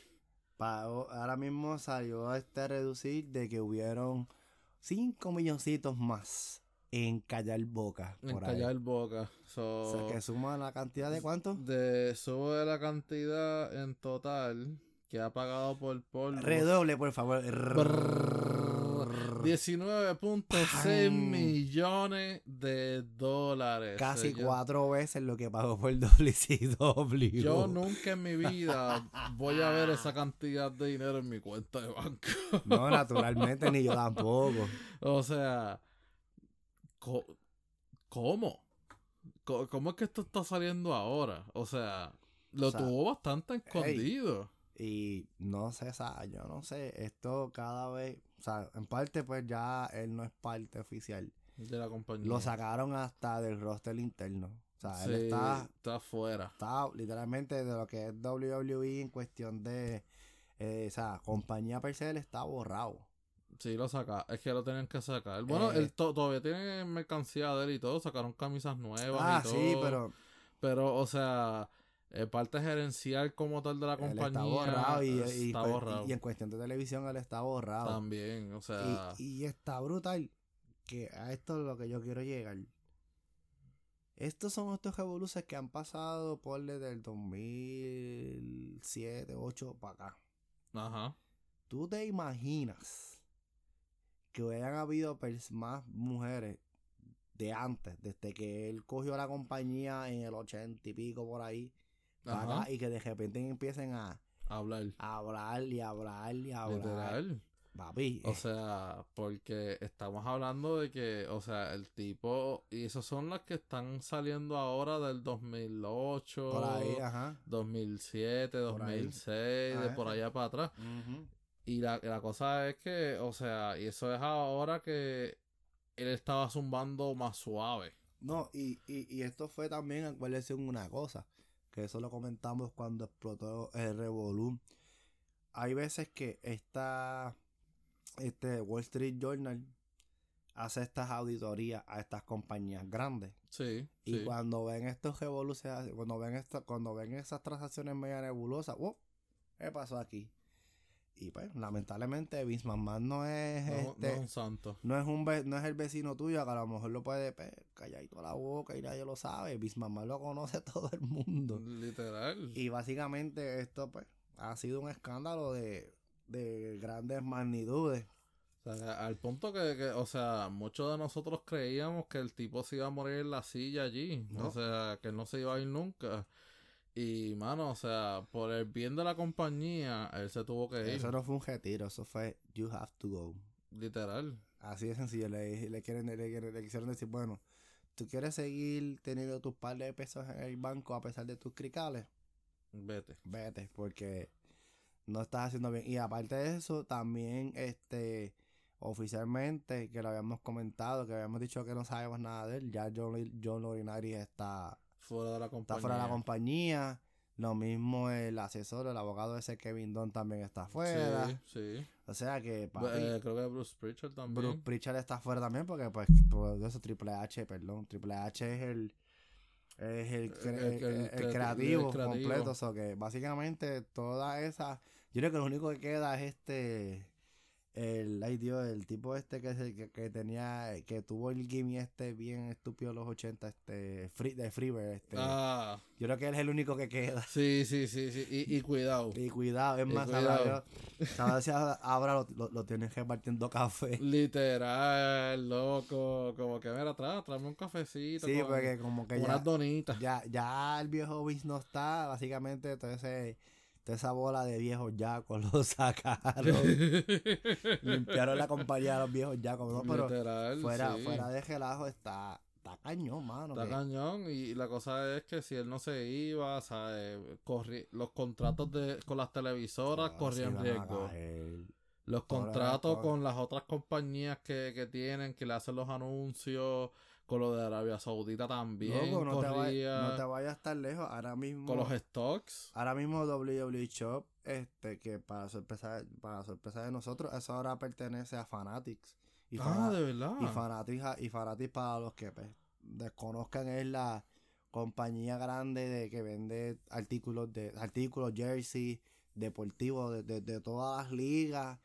ahora mismo salió a este reducir de que hubieron 5 milloncitos más en Callar Boca. en Callar Boca. o sea, que suma la cantidad de cuánto? De, sube la cantidad en total que ha pagado por polvo. Redoble, por favor. 19.6 millones de dólares. Casi cuatro veces lo que pagó por WCW. Yo nunca en mi vida voy a ver esa cantidad de dinero en mi cuenta de banco. no, naturalmente, ni yo tampoco. O sea, ¿Cómo? ¿Cómo es que esto está saliendo ahora? O sea, lo tuvo bastante escondido. y no sé, o sea, yo no sé, esto cada vez, o sea, en parte pues ya él no es parte oficial. De la compañía. Lo sacaron hasta del roster interno. O sea, él está... Está fuera. Está literalmente de lo que es WWE en cuestión de... Eh, o sea, compañía per se, él está borrado. Sí, lo saca. Es que lo tenían que sacar. Bueno, él eh. todavía tiene mercancía de él y todo. Sacaron camisas nuevas ah, y todo. sí, pero... Pero, o sea, parte gerencial como tal de la compañía. está borrado y, está pues, borrado. y, en cuestión de televisión él está borrado. También, o sea... Y, está brutal que a esto es lo que yo quiero llegar. Estos son estos revoluciones que han pasado por desde el 2007, 2008 para acá. Ajá. ¿Tú te imaginas que hubieran habido más mujeres de antes, desde que él cogió la compañía en el ochenta y pico por ahí, y que de repente empiecen a hablar. A hablar y hablar y hablar. Papi. O sea, porque estamos hablando de que, o sea, el tipo, y esos son las que están saliendo ahora del 2008, por ahí, ajá. 2007, 2006, de por allá para atrás. Y la, la cosa es que, o sea, y eso es ahora que él estaba zumbando más suave. No, y, y, y esto fue también, acuérdense una cosa, que eso lo comentamos cuando explotó el Revolum. Hay veces que esta, este Wall Street Journal hace estas auditorías a estas compañías grandes. Sí. Y cuando ven estos revoluciones, cuando ven esto, cuando ven esas transacciones media nebulosas, ¿qué pasó aquí? Y pues, lamentablemente, Vince McMahon no es No, este. no es un santo. No es, un no es el vecino tuyo que a lo mejor lo puede pues, calladito la boca y nadie lo sabe. Vince McMahon lo conoce todo el mundo. Literal. Y básicamente esto pues ha sido un escándalo de, de grandes magnitudes. O sea, al punto que, que, o sea, muchos de nosotros creíamos que el tipo se iba a morir en la silla allí. No. O sea, que no se iba a ir nunca. Y, mano, o sea, por el bien de la compañía, él se tuvo que ir. Eso no fue un retiro, eso fue you have to go. Literal. Así de sencillo. Le, le, quieren, le, quieren- le quisieron decir, bueno, tú quieres seguir teniendo tus par de pesos en el banco a pesar de tus cricales, Vete. vete, porque no estás haciendo bien. Y aparte de eso, también este oficialmente, que lo habíamos comentado, que habíamos dicho que no sabemos nada de él, ya John, John Laurinaitis está, Fuera de la compañía. está fuera de la compañía. Lo mismo el asesor, el abogado ese Kevin Dunn también está fuera. Sí, sí. O sea que papi, Eh, creo que Bruce Pritchard también. Bruce Pritchard está fuera también porque pues por eso Triple H, perdón, Triple H es el es el, cre- El- el- el- el el creati- creativo, el creativo. completo, o sea que básicamente toda esa, yo creo que lo único que queda es este el ay Dios, el tipo este que, se- que, que tenía que tuvo el gimme este bien estúpido en los 80 este free, de Freebird este Ah, yo creo que él es el único que queda sí, sí, sí, sí. Y, y cuidado. y cuidado, es Y más, cuidado. ahora, ahora- ahora lo, lo, lo tienen repartiendo café. Literal, loco. Como que, mira, atrás, tráeme un cafecito. Sí, con- porque como que ya, unas donitas. ya, ya el viejo Vince no está, básicamente ese, toda esa bola de viejos yacos lo sacaron, limpiaron la compañía de los viejos yacos, ¿no? pero Literal, fuera, sí. fuera de relajo está, está cañón, mano. Está que- cañón y la cosa es que si él no se iba, ¿sabes? Corri- los contratos de con las televisoras Ah, corrían riesgo. Los contratos con las otras compañías que, que tienen, que le hacen los anuncios, con lo de Arabia Saudita también Loco, no te, vayas, corría, no te vayas tan lejos, ahora mismo, con los stocks. ahora mismo WWE Shop, este, que para sorpresa, para sorpresa de nosotros, eso ahora pertenece a Fanatics. Y ah, Fana- de verdad. Y Fanatics, y Fanatics para los que pues, desconozcan es la compañía grande de que vende artículos de artículos jersey deportivos de, de- de todas las ligas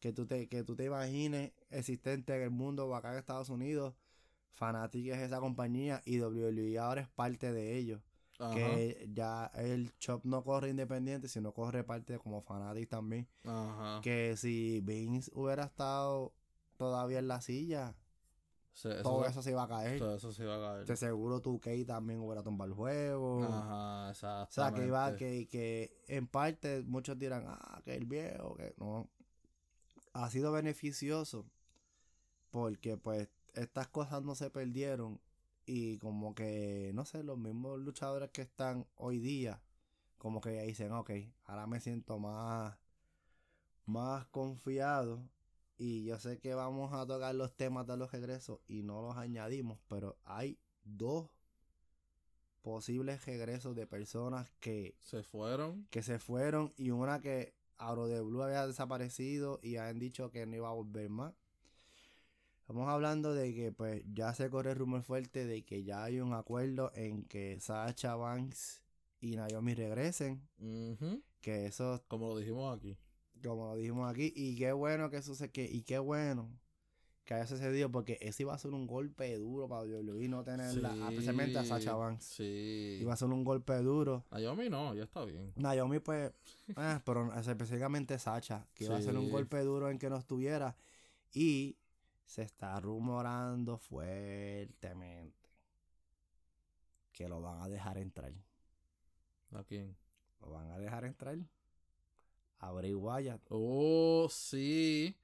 que tú te que tú te imagines existentes en el mundo o acá en Estados Unidos Fanatics es esa compañía y WWE ahora es parte de ellos Ajá, que ya el shop no corre independiente sino corre parte como Fanatics también ajá. que si Vince hubiera estado todavía en la silla eso, todo se- eso se iba a caer. todo eso se iba a caer. De seguro tu Key también hubiera tumbado el juego. Ajá, O exactamente. sea, que iba, que, que en parte muchos dirán, ah, que el viejo, que no. Ha sido beneficioso porque pues estas cosas no se perdieron y como que, no sé, los mismos luchadores que están hoy día, como que dicen, ok, ahora me siento más, más confiado y yo sé que vamos a tocar los temas de los regresos y no los añadimos, pero hay dos posibles regresos de personas que, Se fueron. que se fueron y una que Auro de Blue había desaparecido y han dicho que no iba a volver más. Estamos hablando de que pues ya se corre el rumor fuerte de que ya hay un acuerdo en que Sacha Banks y Naomi regresen. Que eso, Como lo dijimos aquí. como lo dijimos aquí, y qué bueno que eso se que, y qué bueno que haya sucedido porque eso iba a ser un golpe duro para WWE no tenerla, Sí, especialmente a Sacha Banks. Sí. Iba a ser un golpe duro. Naomi no, ya está bien. Naomi, pues, eh, pero específicamente Sacha, que iba a ser un golpe duro en que no estuviera. Y se está rumorando fuertemente que lo van a dejar entrar. ¿A quién? Lo van a dejar entrar. A Bray Wyatt. Oh, sí.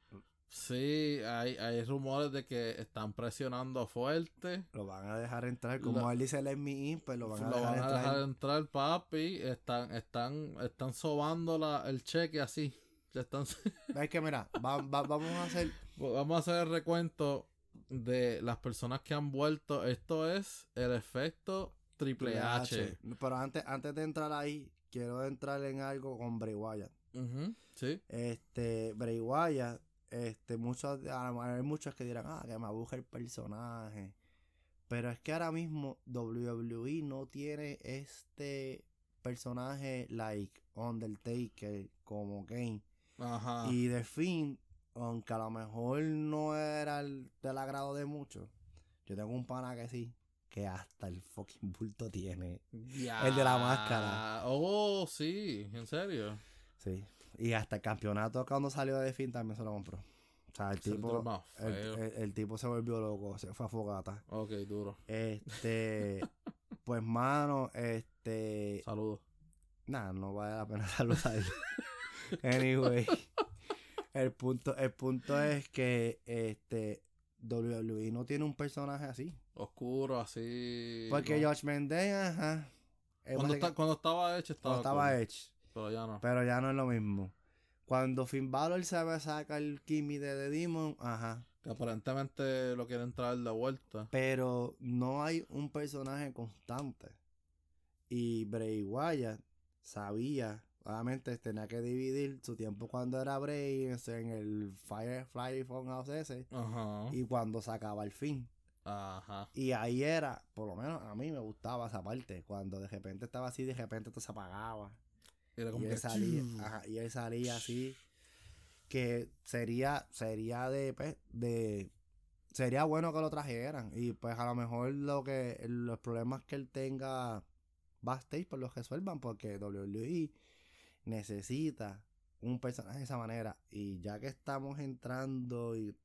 Sí, hay, hay rumores de que están presionando fuerte. Lo van a dejar entrar. Como él dice Me In, pues lo van a Lo dejar van a entrar. dejar entrar, papi. Están, están, están sobando la, el cheque así. Están, Es que mira, va- va- vamos a hacer. Vamos a hacer el recuento de las personas que han vuelto. Esto es el efecto Triple H. Pero antes, antes de entrar ahí, quiero entrar en algo con Bray Wyatt. Sí. Este, Bray Wyatt, este, muchos, hay muchos que dirán, ah, que me aburre el personaje. Pero es que ahora mismo WWE no tiene este personaje like Undertaker como Kane. Ajá. Y de fin, aunque a lo mejor no era el del agrado de muchos, yo tengo un pana que sí, que hasta el fucking bulto tiene. El de la máscara. Oh, sí, en serio. Sí. Y hasta el campeonato cuando salió de fin también se lo compró. O sea, el tipo, el tipo se volvió loco, se fue a fogata. Ok, duro. Este, pues mano, este, Saludos. nada, no vale la pena saludar. anyway, el punto, el punto es que este WWE no tiene un personaje así. Oscuro, así. Porque ¿no? Josh Mendez, ajá. Cuando, cuando estaba hecho, estaba. cuando estaba Edge. Pero ya no. Pero ya no es lo mismo. Cuando Finn Balor sabe sacar el Kimi de The Demon, ajá. Que aparentemente lo quieren traer de vuelta. Pero no hay un personaje constante. Y Bray Wyatt sabía, obviamente tenía que dividir su tiempo cuando era Bray en el Firefly Funhouse ese y cuando sacaba el fin. Ajá. Y ahí era, por lo menos a mí me gustaba esa parte, cuando de repente estaba así, de repente todo se apagaba. Era como Y que. él salía, ajá, y él salía así. Que sería, sería de, pues, de, sería bueno que lo trajeran. Y pues a lo mejor lo que, los problemas que él tenga backstage, pues los resuelvan, porque WWE necesita un personaje de esa manera. Y ya que estamos entrando y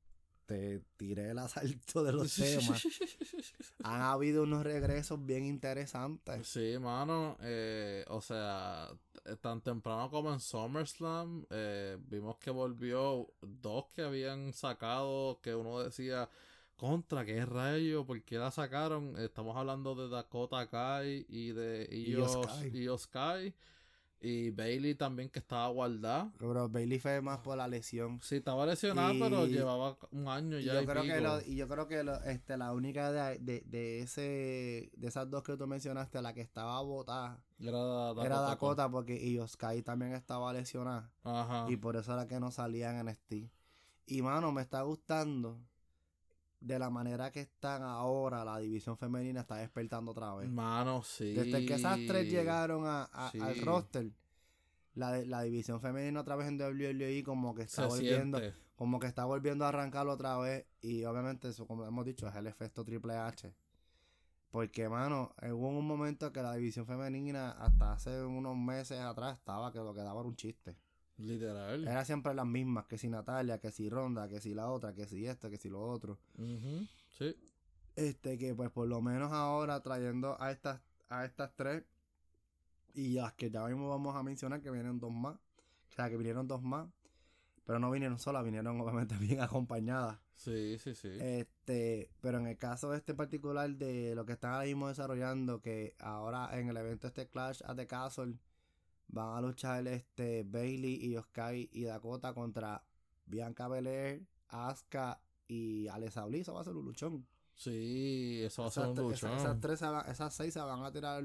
te tiré el asalto de los temas, han habido unos regresos bien interesantes. Sí, mano, eh, o sea, tan temprano como en SummerSlam, eh, vimos que volvió dos que habían sacado, que uno decía, contra, ¿qué rayo? ¿Por qué la sacaron? Estamos hablando de Dakota Kai y de Io Io Sky. Io Sky, y Bailey también que estaba guardada. Pero Bailey fue más por la lesión. Sí, estaba lesionada, Y- pero llevaba un año Y ya. yo y creo que lo- y yo creo que lo- este, la única de, de, de ese de esas dos que tú mencionaste, la que estaba botada, Era Dakota. era. Dakota porque y también estaba lesionada. Ajá. Y por eso era que no salía en NXT. Y mano, me está gustando de la manera que están ahora, la división femenina está despertando otra vez. Mano, sí. Desde que esas tres llegaron a, a- al roster, la, la división femenina otra vez en WWE como que está se volviendo, siente. como que está volviendo a arrancarlo otra vez. Y obviamente eso, como hemos dicho, es el efecto Triple H. Porque, mano, hubo un momento que la división femenina, hasta hace unos meses atrás, estaba que lo que daba era un chiste. Literal. Era siempre las mismas, que si Natalia, que si Ronda, que si la otra, que si esto, que si lo otro. Sí. Este, que pues por lo menos ahora trayendo a estas, a estas tres, y las que ya mismo vamos a mencionar que vienen dos más. O sea, que vinieron dos más. Pero no vinieron solas, vinieron obviamente bien acompañadas. Sí, sí, sí. Este, pero en el caso este particular de lo que están ahora mismo desarrollando, que ahora en el evento este Clash at the Castle van a luchar este Bailey y Sky y Dakota contra Bianca Belair, Asuka y Alexa Bliss. Eso va a ser un luchón. sí, eso va a ser un luchón. esas- esas tres se van- esas seis se van a tirar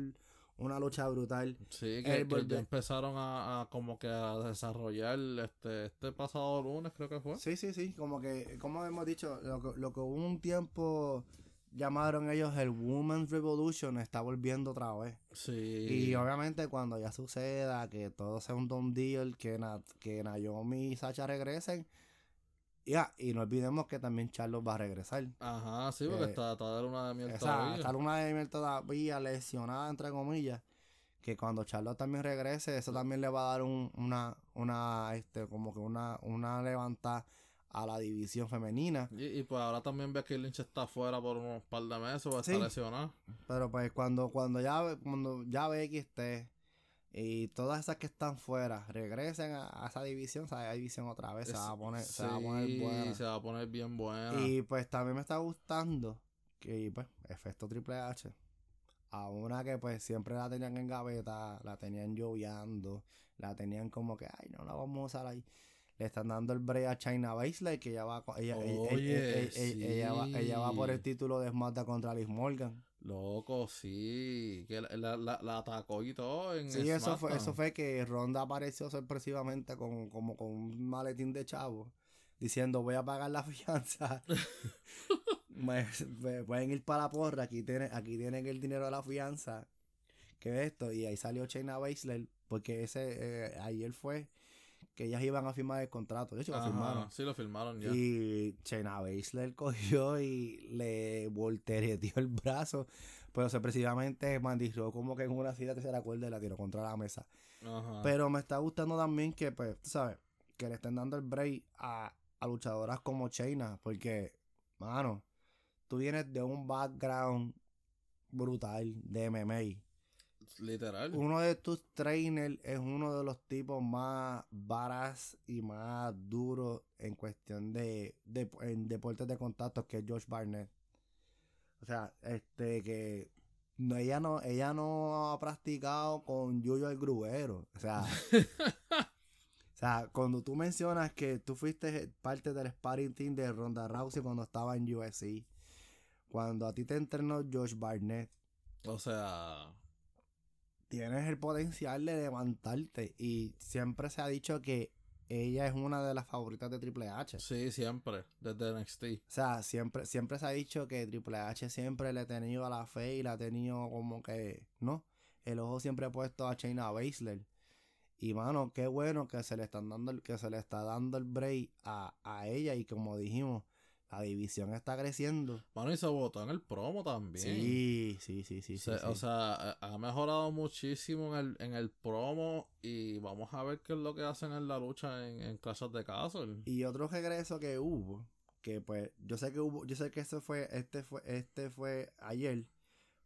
una lucha brutal. Sí, que, ya empezaron a, a como que a desarrollar este, este pasado lunes, creo que fue. Sí, sí, sí. Como que, como hemos dicho, lo que, lo que hubo un tiempo llamaron ellos el Women's Revolution está volviendo otra vez. Sí. Y obviamente cuando ya suceda que todo sea un don deal, que, Na- que Naomi y Sacha regresen. Ya, y no olvidemos que también Charlos va a regresar. Ajá, sí, porque Eh, está, está de luna de miel Esa, todavía. esta luna de miel todavía lesionada, entre comillas. Que cuando Charlotte también regrese, eso también le va a dar un, una, una, este, como que una, una levantada a la división femenina. Y, y pues ahora también ve que Lynch está afuera por unos par de meses, va a Sí. estar lesionado. Pero pues cuando, cuando ya ve- cuando ya Becky esté y todas esas que están fuera regresen a, a esa división, o sea, esa división otra vez se va a poner, se va a poner Sí, buena. se va a poner bien buena. Y pues también me está gustando que pues efecto Triple H a una que pues siempre la tenían en gaveta, la tenían lloviando, la tenían como que ay no la vamos a usar ahí. Le están dando el break a China Baszler que ella va ella, ella- Oye, ella- va, ella va por el título de SmackDown contra Liz Morgan. Loco, sí. Que la, la, la- la atacó y todo en Sí, eso fue, eso fue que Ronda apareció sorpresivamente con, como con un maletín de chavo diciendo voy a pagar la fianza. me, me pueden ir para la porra, aquí tienen, aquí tienen el dinero de la fianza. Que esto, y ahí salió Shayna Baszler, porque ese eh, ayer fue que ellas iban a firmar el contrato. De hecho, lo Ajá, firmaron. Sí, lo firmaron ya. Y Shayna Baszler cogió y le voltereteó el brazo. Pero sorpresivamente Rose como que en una silla tercera cuerda y la tiró contra la mesa. Ajá. Pero me está gustando también que, pues, tú sabes, que le estén dando el break a, a luchadoras como Shayna. Porque, mano, tú vienes de un background brutal de MMA. Literal. Uno de tus trainers es uno de los tipos más varas y más duros en cuestión de, de en deportes de contacto que es Josh Barnett. O sea, este que no, ella no, ella no ha practicado con Yuyo el Gruero. O sea, o sea, cuando tú mencionas que tú fuiste parte del sparring team de Ronda Rousey cuando estaba en USC, cuando a ti te entrenó Josh Barnett, O sea, tienes el potencial de levantarte. Y siempre se ha dicho que ella es una de las favoritas de Triple H. sí, siempre. Desde NXT. O sea, siempre, siempre se ha dicho que Triple H siempre le ha tenido a la fe y le ha tenido como que, ¿no? El ojo siempre ha puesto a Shayna Baszler. Y mano, qué bueno que se le están dando el, que se le está dando el break a, a ella. Y como dijimos, la división está creciendo. Mano, y se votó en el promo también. Sí, sí, sí, sí. sí, Se- sí. O sea, ha ha mejorado muchísimo en el, en el promo y vamos a ver qué es lo que hacen en la lucha en, en Clash of the Castle. Y otro regreso que hubo, que pues, yo sé que hubo, yo sé que eso fue, este fue, este fue ayer,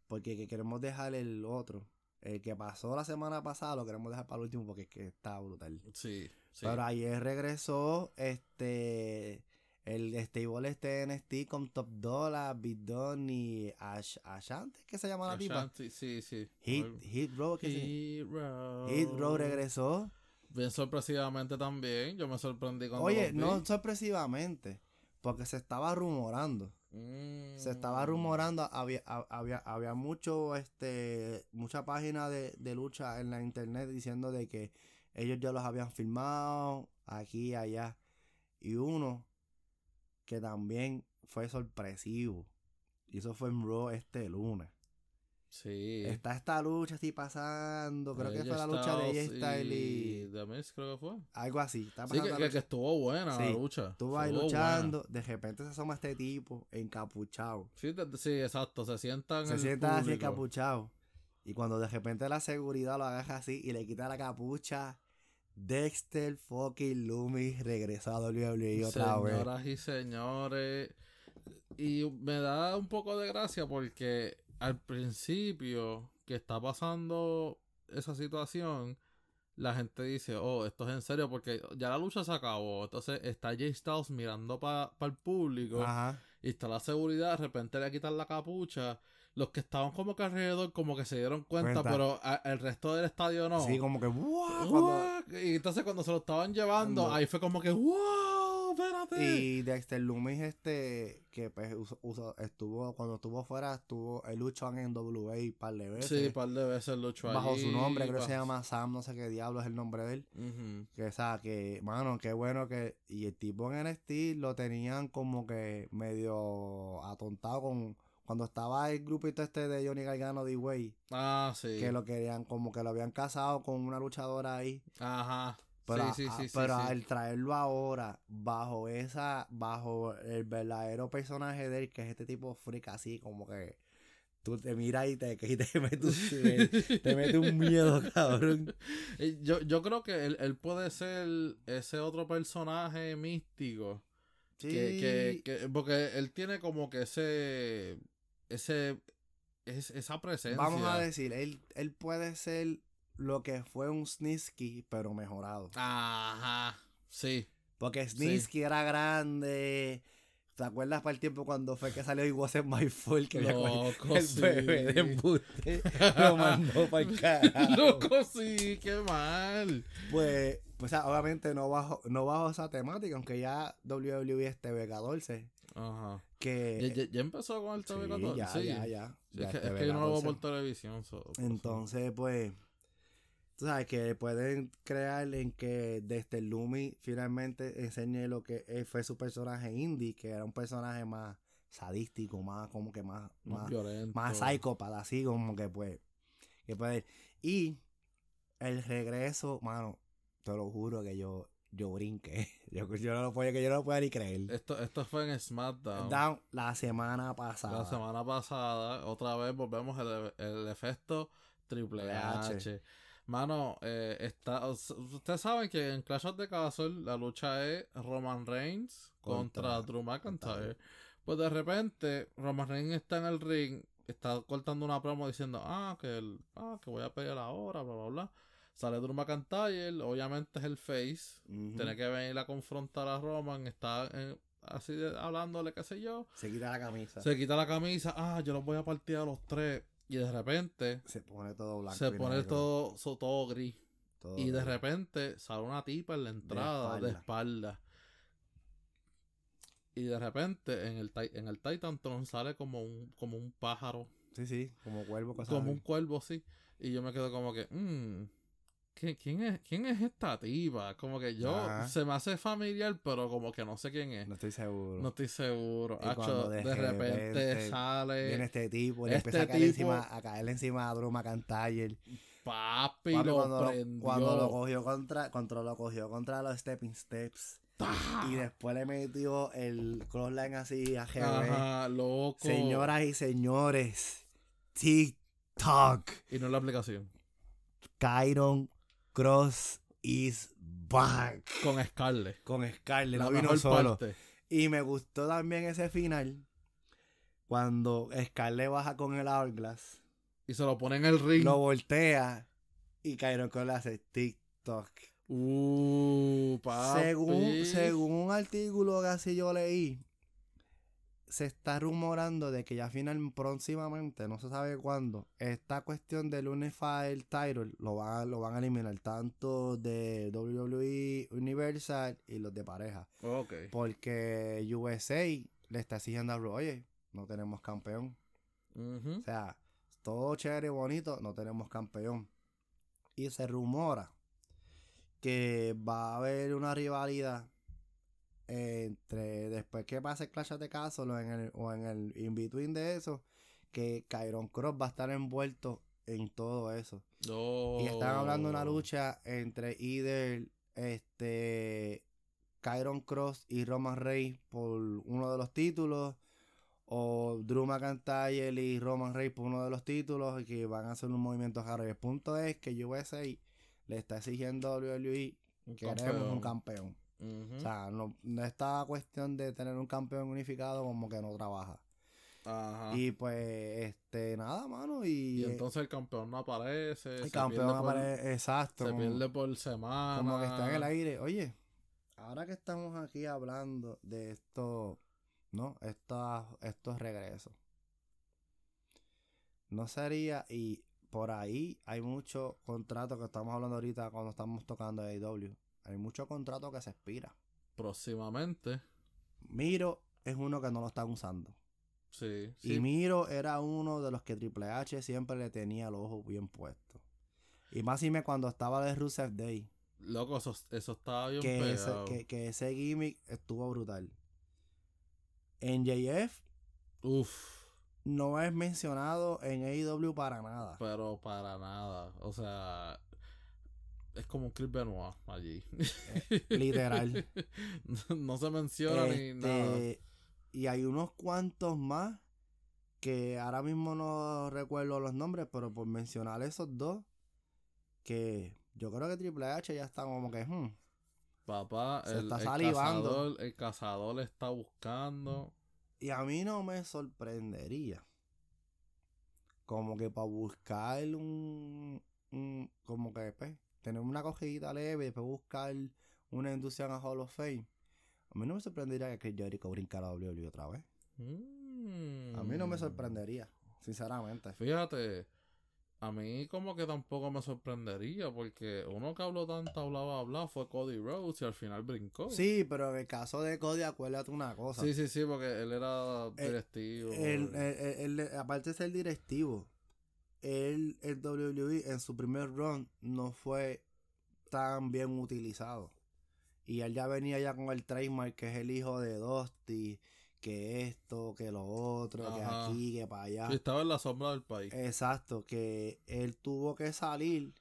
porque que queremos dejar el otro. El que pasó la semana pasada lo queremos dejar para el último porque es que está brutal. Sí, sí. Pero ayer regresó este el stable este NXT con Top Dollar, Big Don y Ash, Ashanti, ¿qué se llama la tipa? Ashanti, sí, sí. Hit, Hit Row, ¿qué se- Hero. Hit Row regresó. Bien sorpresivamente también. Yo me sorprendí cuando Oye, no sorpresivamente, porque se estaba rumorando. Mm. se estaba rumorando, había, ha- había, había mucho, este, mucha página de, de lucha en la internet diciendo de que ellos ya los habían filmado aquí y allá. Y uno que también fue sorpresivo. Y eso fue en Raw este lunes. Sí. Está esta lucha así pasando. Creo que fue la lucha de AJ Styles y The Miz, creo que fue. algo así. Está Sí, pasando que, la que- estuvo buena la Sí, lucha. Estuvo ahí luchando. De repente se asoma este tipo encapuchado. buena. Sí, te- sí, exacto. Se sientan. se el sienta así encapuchado. Y cuando de repente la seguridad lo agarra así y le quita la capucha, Dexter fucking Loomis regresó a WWE otra vez. Señoras y señores. Y me da un poco de gracia porque al principio que está pasando esa situación, la gente dice, oh, esto es en serio porque ya la lucha se acabó. Entonces está Jay Styles mirando para el público Ajá. y está la seguridad, de repente le quitan la capucha. Los que estaban como que alrededor como que se dieron cuenta, Cuenta. pero a- el resto del estadio no. Sí, como que. What? Cuando- Y entonces cuando se lo estaban llevando, Cuando- ahí fue como que, wow, espérate. Y Dexter Loomis, este, que pues usó- estuvo, cuando estuvo fuera, estuvo, él luchó en NWA un par de veces. Sí, un par de veces luchó bajo allí, su nombre, creo que se bajo- llama Sam, no sé qué diablo es el nombre de él. Que, o sea, que, mano, qué bueno que. Y el tipo en NXT lo tenían como que medio atontado con. Cuando estaba el grupito este de Johnny Gargano de Way, Ah, sí. que lo querían, como que lo habían casado con una luchadora ahí. Ajá. Pero, sí, sí, sí, pero al traerlo ahora, bajo esa, bajo el verdadero personaje de él, que es este tipo freak así, como que tú te miras y te, y te mete un, te mete un miedo, cabrón. Eh, Yo, yo creo que él, él puede ser ese otro personaje místico. Sí. Que, que, que- porque él tiene como que ese. Ese. es- esa presencia. Vamos a decir, él, él puede ser lo que fue un Snitsky, pero mejorado. Ajá. Sí. Porque Snitsky era grande. ¿Te acuerdas para el tiempo cuando fue que salió y Wasn't My Fault? Que Loco, el sí. bebé de embuste lo mandó para el carajo. Loco, sí, qué mal. Pues, pues o sea, obviamente no bajo, no bajo esa temática, aunque ya WWE es TV14. Ajá. Que, ¿Ya, ya, ya empezó con el sí, TV14? ya, sí. ya, ya, Sí, ya es, que, es que yo no lo veo TV14. por televisión. so- por. Entonces, pues, tú sabes que pueden crear en que desde Lumi finalmente enseñe lo que eh, fue su personaje indie, que era un personaje más sadístico, más como que más, más más, violento. más psicópata, así como que pues, que puede. Y el regreso, mano, te lo juro que yo, yo brinqué. Yo, yo no lo podía, que yo no lo podía ni creer. Esto, esto fue en SmackDown. Down la semana pasada. La semana pasada, otra vez volvemos el, el efecto Triple H. H. Mano, eh, está, ustedes saben que en Clash of the Castle la lucha es Roman Reigns contra, Contra Drew McIntyre. McIntyre. Pues de repente, Roman Reigns está en el ring, está cortando una promo diciendo, ah, que, el, ah, que voy a pelear ahora, bla, bla, bla. Sale Drew McIntyre, obviamente es el face, tiene que venir a confrontar a Roman, está eh, así de- hablándole, qué sé yo. Se quita la camisa. Se quita la camisa, ah, yo los voy a partir a los tres. Y de repente Se pone todo blanco. se pone negro, todo, so- todo gris. todo Y de repente sale una tipa en la entrada de espalda. Y de repente en el, en el Titan Tron sale como un, como un pájaro, Sí, sí, como cuervo, cosas como un cuervo así. Y yo me quedo como que, mmm, ¿qué- quién, es, ¿quién es esta tipa? Como que yo, Ajá. se me hace familiar, pero como que no sé quién es. No estoy seguro. No estoy seguro. Y de, de repente, repente sale Viene este tipo y le este empieza a caer, tipo- encima, a caerle encima a Drew McIntyre. papi, Papi, lo cuando, lo, prendió. cuando lo cogió contra, contra lo cogió contra los stepping steps. ¡Tah! Y después le metió el crossline así a GB. Ajá, loco. Señoras y señores, TikTok. Y no es la aplicación. Kyron Cross is back. Con Scarlett. Con Scarlett, La no vino solo. parte. Y me gustó también ese final. Cuando Scarlett baja con el Hourglass. Y se lo pone en el ring. Lo voltea. Y Kyron Cross le hace TikTok. Uh, papi. Según, según un artículo que así yo leí, se está rumorando de que ya final próximamente, no se sabe cuándo, esta cuestión del Unified Title lo van, lo van a eliminar tanto de WWE Universal y los de pareja. Ok. Porque USA le está exigiendo a Raw, oye, no tenemos campeón. O sea, todo chévere y bonito, no tenemos campeón. Y se rumora que va a haber una rivalidad entre después que pase Clash of the Castle o en el, o en el in-between de eso, que Kyron Cross va a estar envuelto en todo eso. Y están hablando de una lucha entre either este Kyron Cross y Roman Reigns por uno de los títulos o Drew McIntyre y Roman Reigns por uno de los títulos y que van a hacer un movimiento raro. Y el punto es que USA le está exigiendo a WWE Un queremos un campeón. O sea, no, no esta cuestión de tener un campeón unificado como que no trabaja. Ajá. Y pues, este, nada, mano. Y, Y entonces el campeón no aparece. el campeón por- aparece, exacto. Se como- pierde por semana. como que está en el aire. Oye, ahora que estamos aquí hablando de esto, ¿no? Estos, estos regresos. No sería, y por ahí hay muchos contratos que estamos hablando ahorita cuando estamos tocando AEW. Hay muchos contratos que se expira. Próximamente. Miro es uno que no lo están usando. Sí. Y. Miro era uno de los que Triple H siempre le tenía el ojo bien puesto. Y más y me cuando estaba de Rusev Day. Loco, eso, eso estaba bien que ese, que, que ese gimmick estuvo brutal. En JF Uf. no es mencionado en AEW para nada. Pero para nada. O sea. Es como un Chris Benoit allí. literal. no, no se menciona ni nada. Este, y hay unos cuantos más que ahora mismo no recuerdo los nombres, pero por mencionar esos dos, que yo creo que Triple H ya está como que, hmm, Papá, Se el, está el salivando. cazador, el cazador está buscando. Y a mí no me sorprendería. Como que para buscar un, un- como que pues, tener una cogidita leve y después buscar una inducción a Hall of Fame. A mí no me sorprendería que Chris Jericho brincara a WWE otra vez. A mí no me Mm. sorprendería, sinceramente. Fíjate, a mí como que tampoco me sorprendería porque uno que habló tanto, hablaba, hablaba fue Cody Rhodes y al final brincó. Sí, pero en el caso de Cody, acuérdate una cosa. sí, sí, sí, porque él era directivo. Él- él- él- aparte de ser directivo, él, el WWE en su primer run no fue tan bien utilizado. Y él ya venía ya con el trademark que es el hijo de Dusty, que esto, que lo otro, que Ajá. aquí, que para allá. Estaba en la sombra del país. Exacto, que él tuvo que salir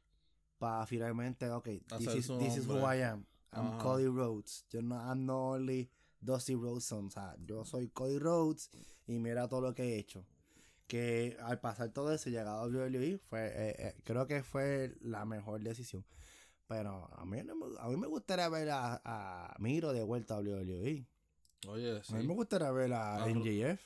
para finalmente, ok, this is, su this is who. I am. I'm Ajá. Cody Rhodes. Yo no, I'm not only Dusty Rhodes. O sea, yo soy Cody Rhodes y mira todo lo que he hecho. Que al pasar todo eso y llegar a WWE, fue, eh, eh, creo que fue la mejor decisión. Pero a mí, no me- a mí me gustaría ver a, a Miro de vuelta a WWE. Oye, sí. A mí me gustaría ver a Ah, NJF.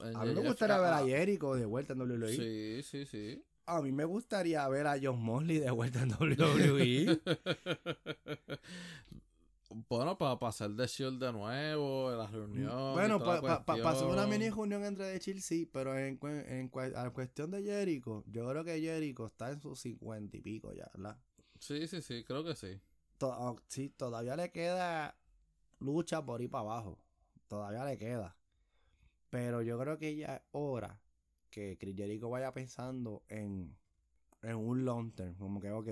En A mí me gustaría ver a ah, Jericho de vuelta en WWE. Sí, sí, sí. A mí me gustaría ver a John Mosley de vuelta en WWE. bueno, para pasar de Shield de nuevo, la reunión. y bueno, para la pa, pa- hacer una mini reunión entre The Chill sí, pero en, en cue- a cuestión de Jericho, yo creo que Jericho está en sus cincuenta y pico ya, ¿verdad? Sí, sí, sí, creo que sí. To- ah, sí, todavía le queda lucha por ir para abajo. Todavía le queda. Pero yo creo que ya es hora que Chris Jericho vaya pensando en, en un long term. Como que, ok,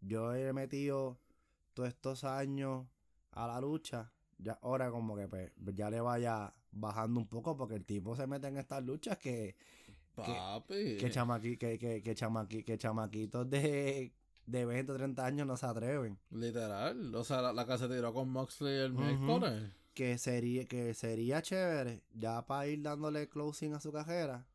yo he metido todos estos años a la lucha. Ya ahora como que pues, ya le vaya bajando un poco porque el tipo se mete en estas luchas que, Papi. que, chamaqui- que, que, que, chamaqui- que chamaquitos de, de 20 o 30 años no se atreven. Literal. O sea, la, la que se tiró con Moxley el miércoles. que sería que sería chévere ya para ir dándole closing a su carrera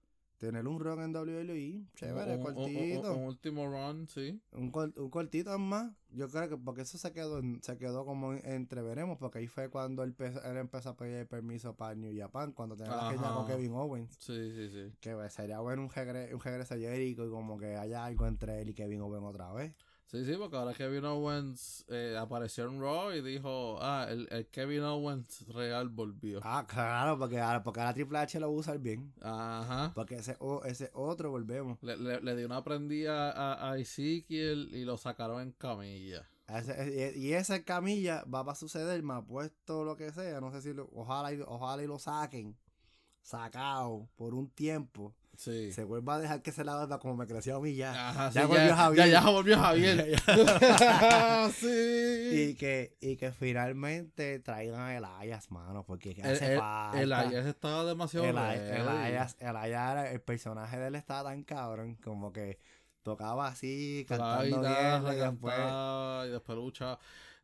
tener un run en WWE chévere Un- un- un- cortito Un, un, un último run, sí. cor- un cortito más yo creo que porque eso se quedó se quedó como en- entre veremos porque ahí fue cuando él, él empezó a pedir permiso para New Japan cuando tenía la queja con Ajá. Kevin Owens Sí, sí, sí. que sería bueno un regreso un regreso a Jericho y como que haya algo entre él y Kevin Owens otra vez Sí, sí, porque ahora Kevin Owens eh, apareció en Raw y dijo, ah, el, el Kevin Owens real volvió. ah claro porque ahora porque ahora Triple H lo va a usar bien Ajá. porque ese, o- ese otro volvemos Le, le, le dio una prendida a, a Ezekiel y lo sacaron en camilla. Ese- y y esa camilla va a suceder, me ha puesto lo que sea, no sé si lo- ojalá, y, ojalá y lo saquen, sacado por un tiempo, Sí. se vuelva a dejar que se la vuelva como me creció a mí ya. Ajá, ya sí, volvió ya, Javier. Ya, ya volvió Javier. sí. y que, y que finalmente traigan a Elias, mano, porque el, hace el, falta. el estaba demasiado El- el Elias- el era- el personaje de él estaba tan cabrón, como que tocaba así, cantando guitarra, bien, y después- cantaba, y después luchaba.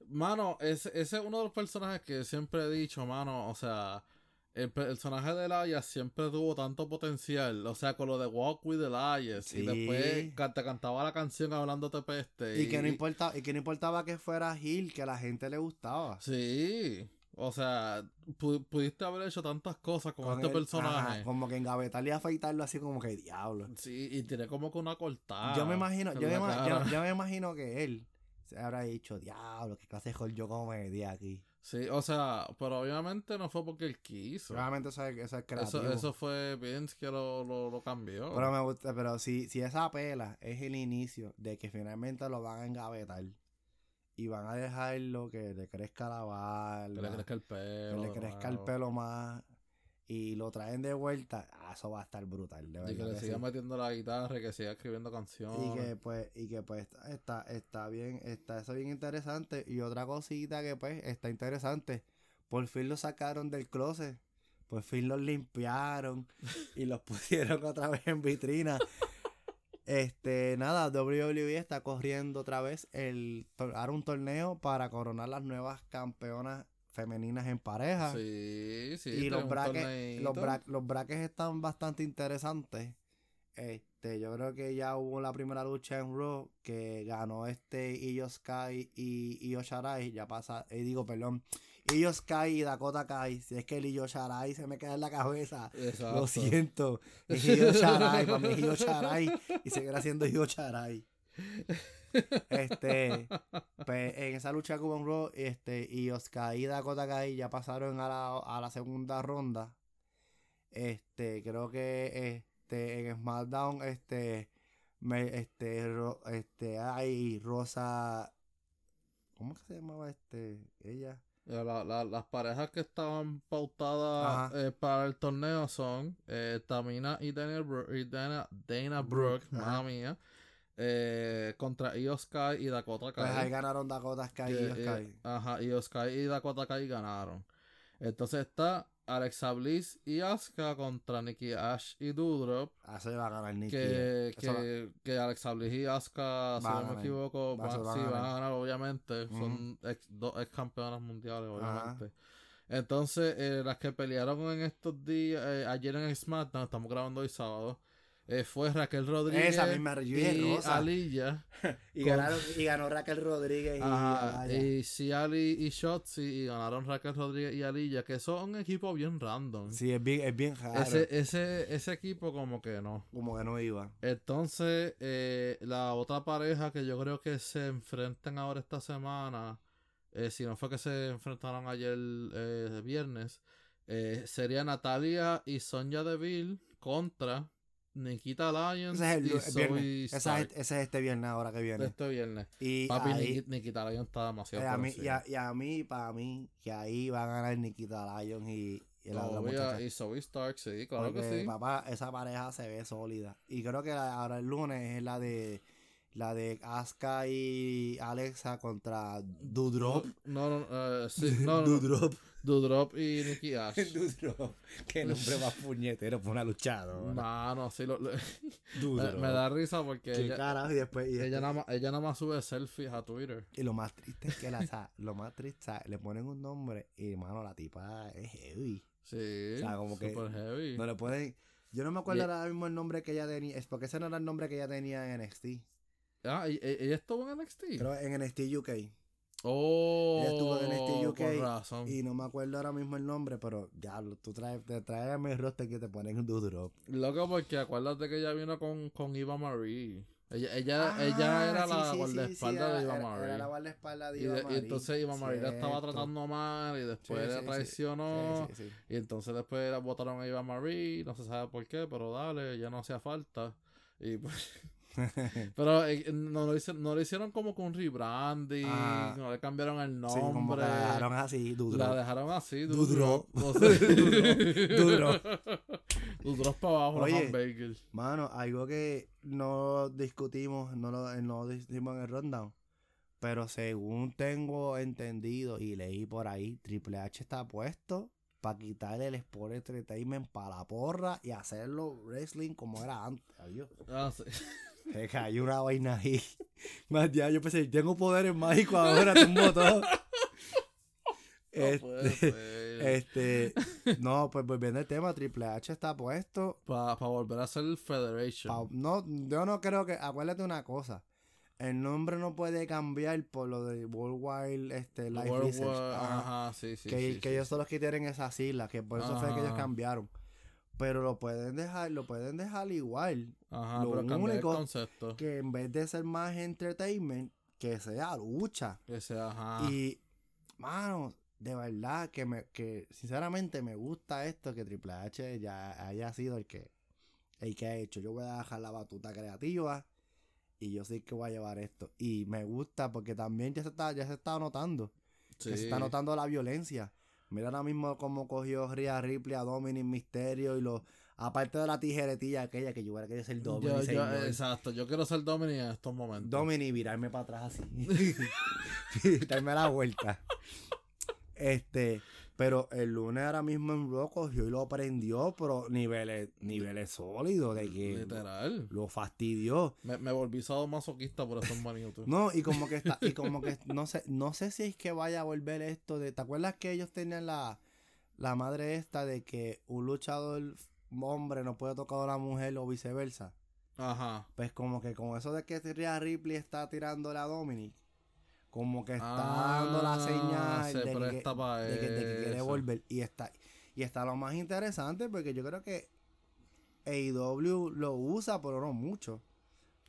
Mano, ese, ese es uno de los personajes que siempre he dicho, mano. O sea, el personaje de Elias siempre tuvo tanto potencial. O sea, con lo de Walk with Elias. Y Sí. después ca- te cantaba la canción hablándote peste. y que no importaba, y que no importaba que fuera Gil, que a la gente le gustaba. Sí. O sea, pu- pudiste haber hecho tantas cosas con, este el- personaje. ajá, como que engavetarle y afeitarlo así como que diablo. Sí, y tiene como que una cortada. yo me imagino, yo me, yo- yo me imagino que él se habrá dicho, diablo, qué clase de yo comedia aquí. Sí, o sea, pero obviamente no fue porque él quiso. Realmente eso es, eso es creativo. Eso, eso fue Vince que lo, lo, lo cambió. Pero me gusta, pero si, si esa pela es el inicio de que finalmente lo van a engavetar y van a dejarlo que le crezca la barba, que le crezca el que pelo. le de crezca el pelo más y lo traen de vuelta, ah, eso va a estar brutal, de verdad. Y que le que sí. metiendo la guitarra que siga escribiendo canciones. Y que pues, y que pues está, está bien, está eso bien interesante. Y otra cosita que pues está interesante. Por fin lo sacaron del closet. Por fin los limpiaron y los pusieron otra vez en vitrina. Este, nada, WWE está corriendo otra vez el ahora un torneo para coronar las nuevas campeonas femeninas en pareja. Sí, sí. y los brackets, los, bra- los brackets están bastante interesantes. Este, yo creo que ya hubo la primera lucha en Raw que ganó este Io Sky y Io Shirai, ya pasa, eh, digo, perdón, Io Sky y Dakota Kai, si es que el Io Shirai se me queda en la cabeza, Exacto. lo siento, es Io para mí es Io y seguirá siendo Io Shirai. Este, pues, en esa lucha en Raw, este, Io Sky y Dakota Kai ya pasaron a la, a la segunda ronda. Este, creo que este, en SmackDown, este, me, este, Ro- este, hay Rosa, ¿cómo que se llamaba este? Ella. Ya, la- la- las parejas que estaban pautadas eh, para el torneo son eh, Tamina y Dana, Bro- y Dana, Dana Brooke, Brooke, mía, eh, contra Io Sky y Dakota Kai. Pues ahí ganaron Dakota Sky y que, Io eh, Sky. ajá, Io Sky y Dakota Kai ganaron. Entonces está Alexa Bliss y Asuka contra Nikki Ash y Doudrop. Ah, eso va a ganar Nikki. Que, Eso va- que, que Alexa Bliss y Asuka, si no me equivoco, Va- van, se sí, a van a ganar. ganar, obviamente. Son ex, dos ex campeonas mundiales, obviamente. Entonces, eh, las que pelearon en estos días, eh, ayer en SmackDown, estamos grabando hoy sábado, eh, fue Raquel Rodríguez Esa misma, y Rosa. Aliyah. y, con- ganaron, y ganó Raquel Rodríguez y Alaya. y Ciali y Shotzi y ganaron Raquel Rodríguez y Aliyah, que son un equipo bien random. Sí, es bien, es bien raro. ese, ese, ese equipo como que no. Como que no iba. Entonces, eh, la otra pareja que yo creo que se enfrentan ahora esta semana, eh, si no fue que se enfrentaron ayer viernes, sería Natalia y Sonja Deville contra Nikita Lyons Ese es el, y el Zoe viernes. Ese es, ese es este viernes ahora que viene. este viernes. Y Papi, ahí, Niki- Nikita Lyons está demasiado eh, a mí, y, a, y a mí, para mí, que ahí va a ganar Nikita Lyons y, y la otra muchacha. y Zoe Stark, sí, claro Porque, que sí. papá, esa pareja se ve sólida. Y creo que la- ahora el lunes es la de la de Asuka y Alexa contra Dudrop. No, no, eh, sí, no, no, no. Dudrop. Dudrop y Nikki Ash. Dudrop. Qué nombre más puñetero para una luchadora. Mano, sí, lo- lo- me, Dudrop. me da risa porque Qué ella, carajo. Y después, y, ella, nada más, ella nada más sube selfies a Twitter. y lo más triste es que la, o sea, lo más triste, o sea, le ponen un nombre y, mano, la tipa es heavy. Sí, O sea, como que super heavy. No le pueden. Yo no me acuerdo Y- ahora mismo el nombre que ella tenía. Es porque ese no era el nombre que ella tenía en NXT. Ah, ¿y- e- ella estuvo en NXT. Creo en NXT UK. oh, Ella estuvo en NXT UK con razón. Y no me acuerdo ahora mismo el nombre, pero ya tú traes, te traes a mi roster que te ponen un Dudrop. Loco, porque acuérdate que ella vino con, con Eva Marie. Ella, ella, ella era la guardaespaldas de Eva Era, Marie. era la guardaespaldas de y, Eva de- y Marie. entonces Eva Marie la estaba tratando mal y después Sí, la sí, sí. traicionó. Sí, sí, sí. Y entonces después la votaron a Eva Marie, no se sabe por qué, pero dale, ya no hacía falta. Y pues, pero eh, no, lo hicieron, no lo hicieron como con rebranding, Ah. no le cambiaron el Sí, como nombre. que la dejaron así, la Dudrop. dejaron así, Dudrop. Dudrop. O sea, Dudrop. Dudrop para abajo, Oye. los. Mano, algo que no discutimos, no lo no discutimos en el rundown. Pero según tengo entendido y leí por ahí, Triple H está puesto para quitarle el Sport Entertainment para la porra y hacerlo wrestling como era antes. Adiós. Ah, sí. Se cayó una vaina ahí. Más ya, yo pensé, tengo poderes mágicos ahora, tumbo todo. No puede este, ser. este, no, pues volviendo al tema, Triple H está puesto Para volver a hacer el Federation. Pa- no, yo no creo que. Acuérdate una cosa. El nombre no puede cambiar por lo de Worldwide este, Life World Research. War- Ajá. Sí, sí. que sí, que sí, ellos son los que tienen esas siglas, que por eso fue que ellos cambiaron. Pero lo pueden dejar, lo pueden dejar igual. Ajá, lo pero único el concepto. Que, Que en vez de ser más entertainment, que sea lucha. sea, ajá. Y, mano, de verdad que me, que sinceramente me gusta esto que Triple H ya haya sido el que, el que ha hecho. Yo voy a dejar la batuta creativa y yo sí que voy a llevar esto. Y me gusta porque también ya se está, ya se está notando. sí. Que se está notando la violencia. Mira ahora mismo cómo cogió Rhea Ripley a Dominic Mysterio y lo, aparte de la tijeretilla aquella que yo hubiera querido ser Dominic. Yo- yo- exacto, yo quiero ser Dominic en estos momentos. Dominic, virarme para atrás así. Darme la vuelta. Este, pero el lunes ahora mismo en Raw cogió y lo prendió, pero niveles, niveles sólidos de que Literal. lo fastidió. Me, me volví masoquista por estos minutos. No, y como que está, y como que no sé, no sé si es que vaya a volver esto de, ¿te acuerdas que ellos tenían la, la madre esta de que un luchador hombre no puede tocar a una mujer o viceversa? Ajá. Pues como que con eso de que Rhea Ripley está tirándole a Dominic, como que está Ah, dando la señal se de que, presta pa' de que- de que quiere volver. Y está, y está lo más interesante porque yo creo que AEW lo usa, pero no mucho.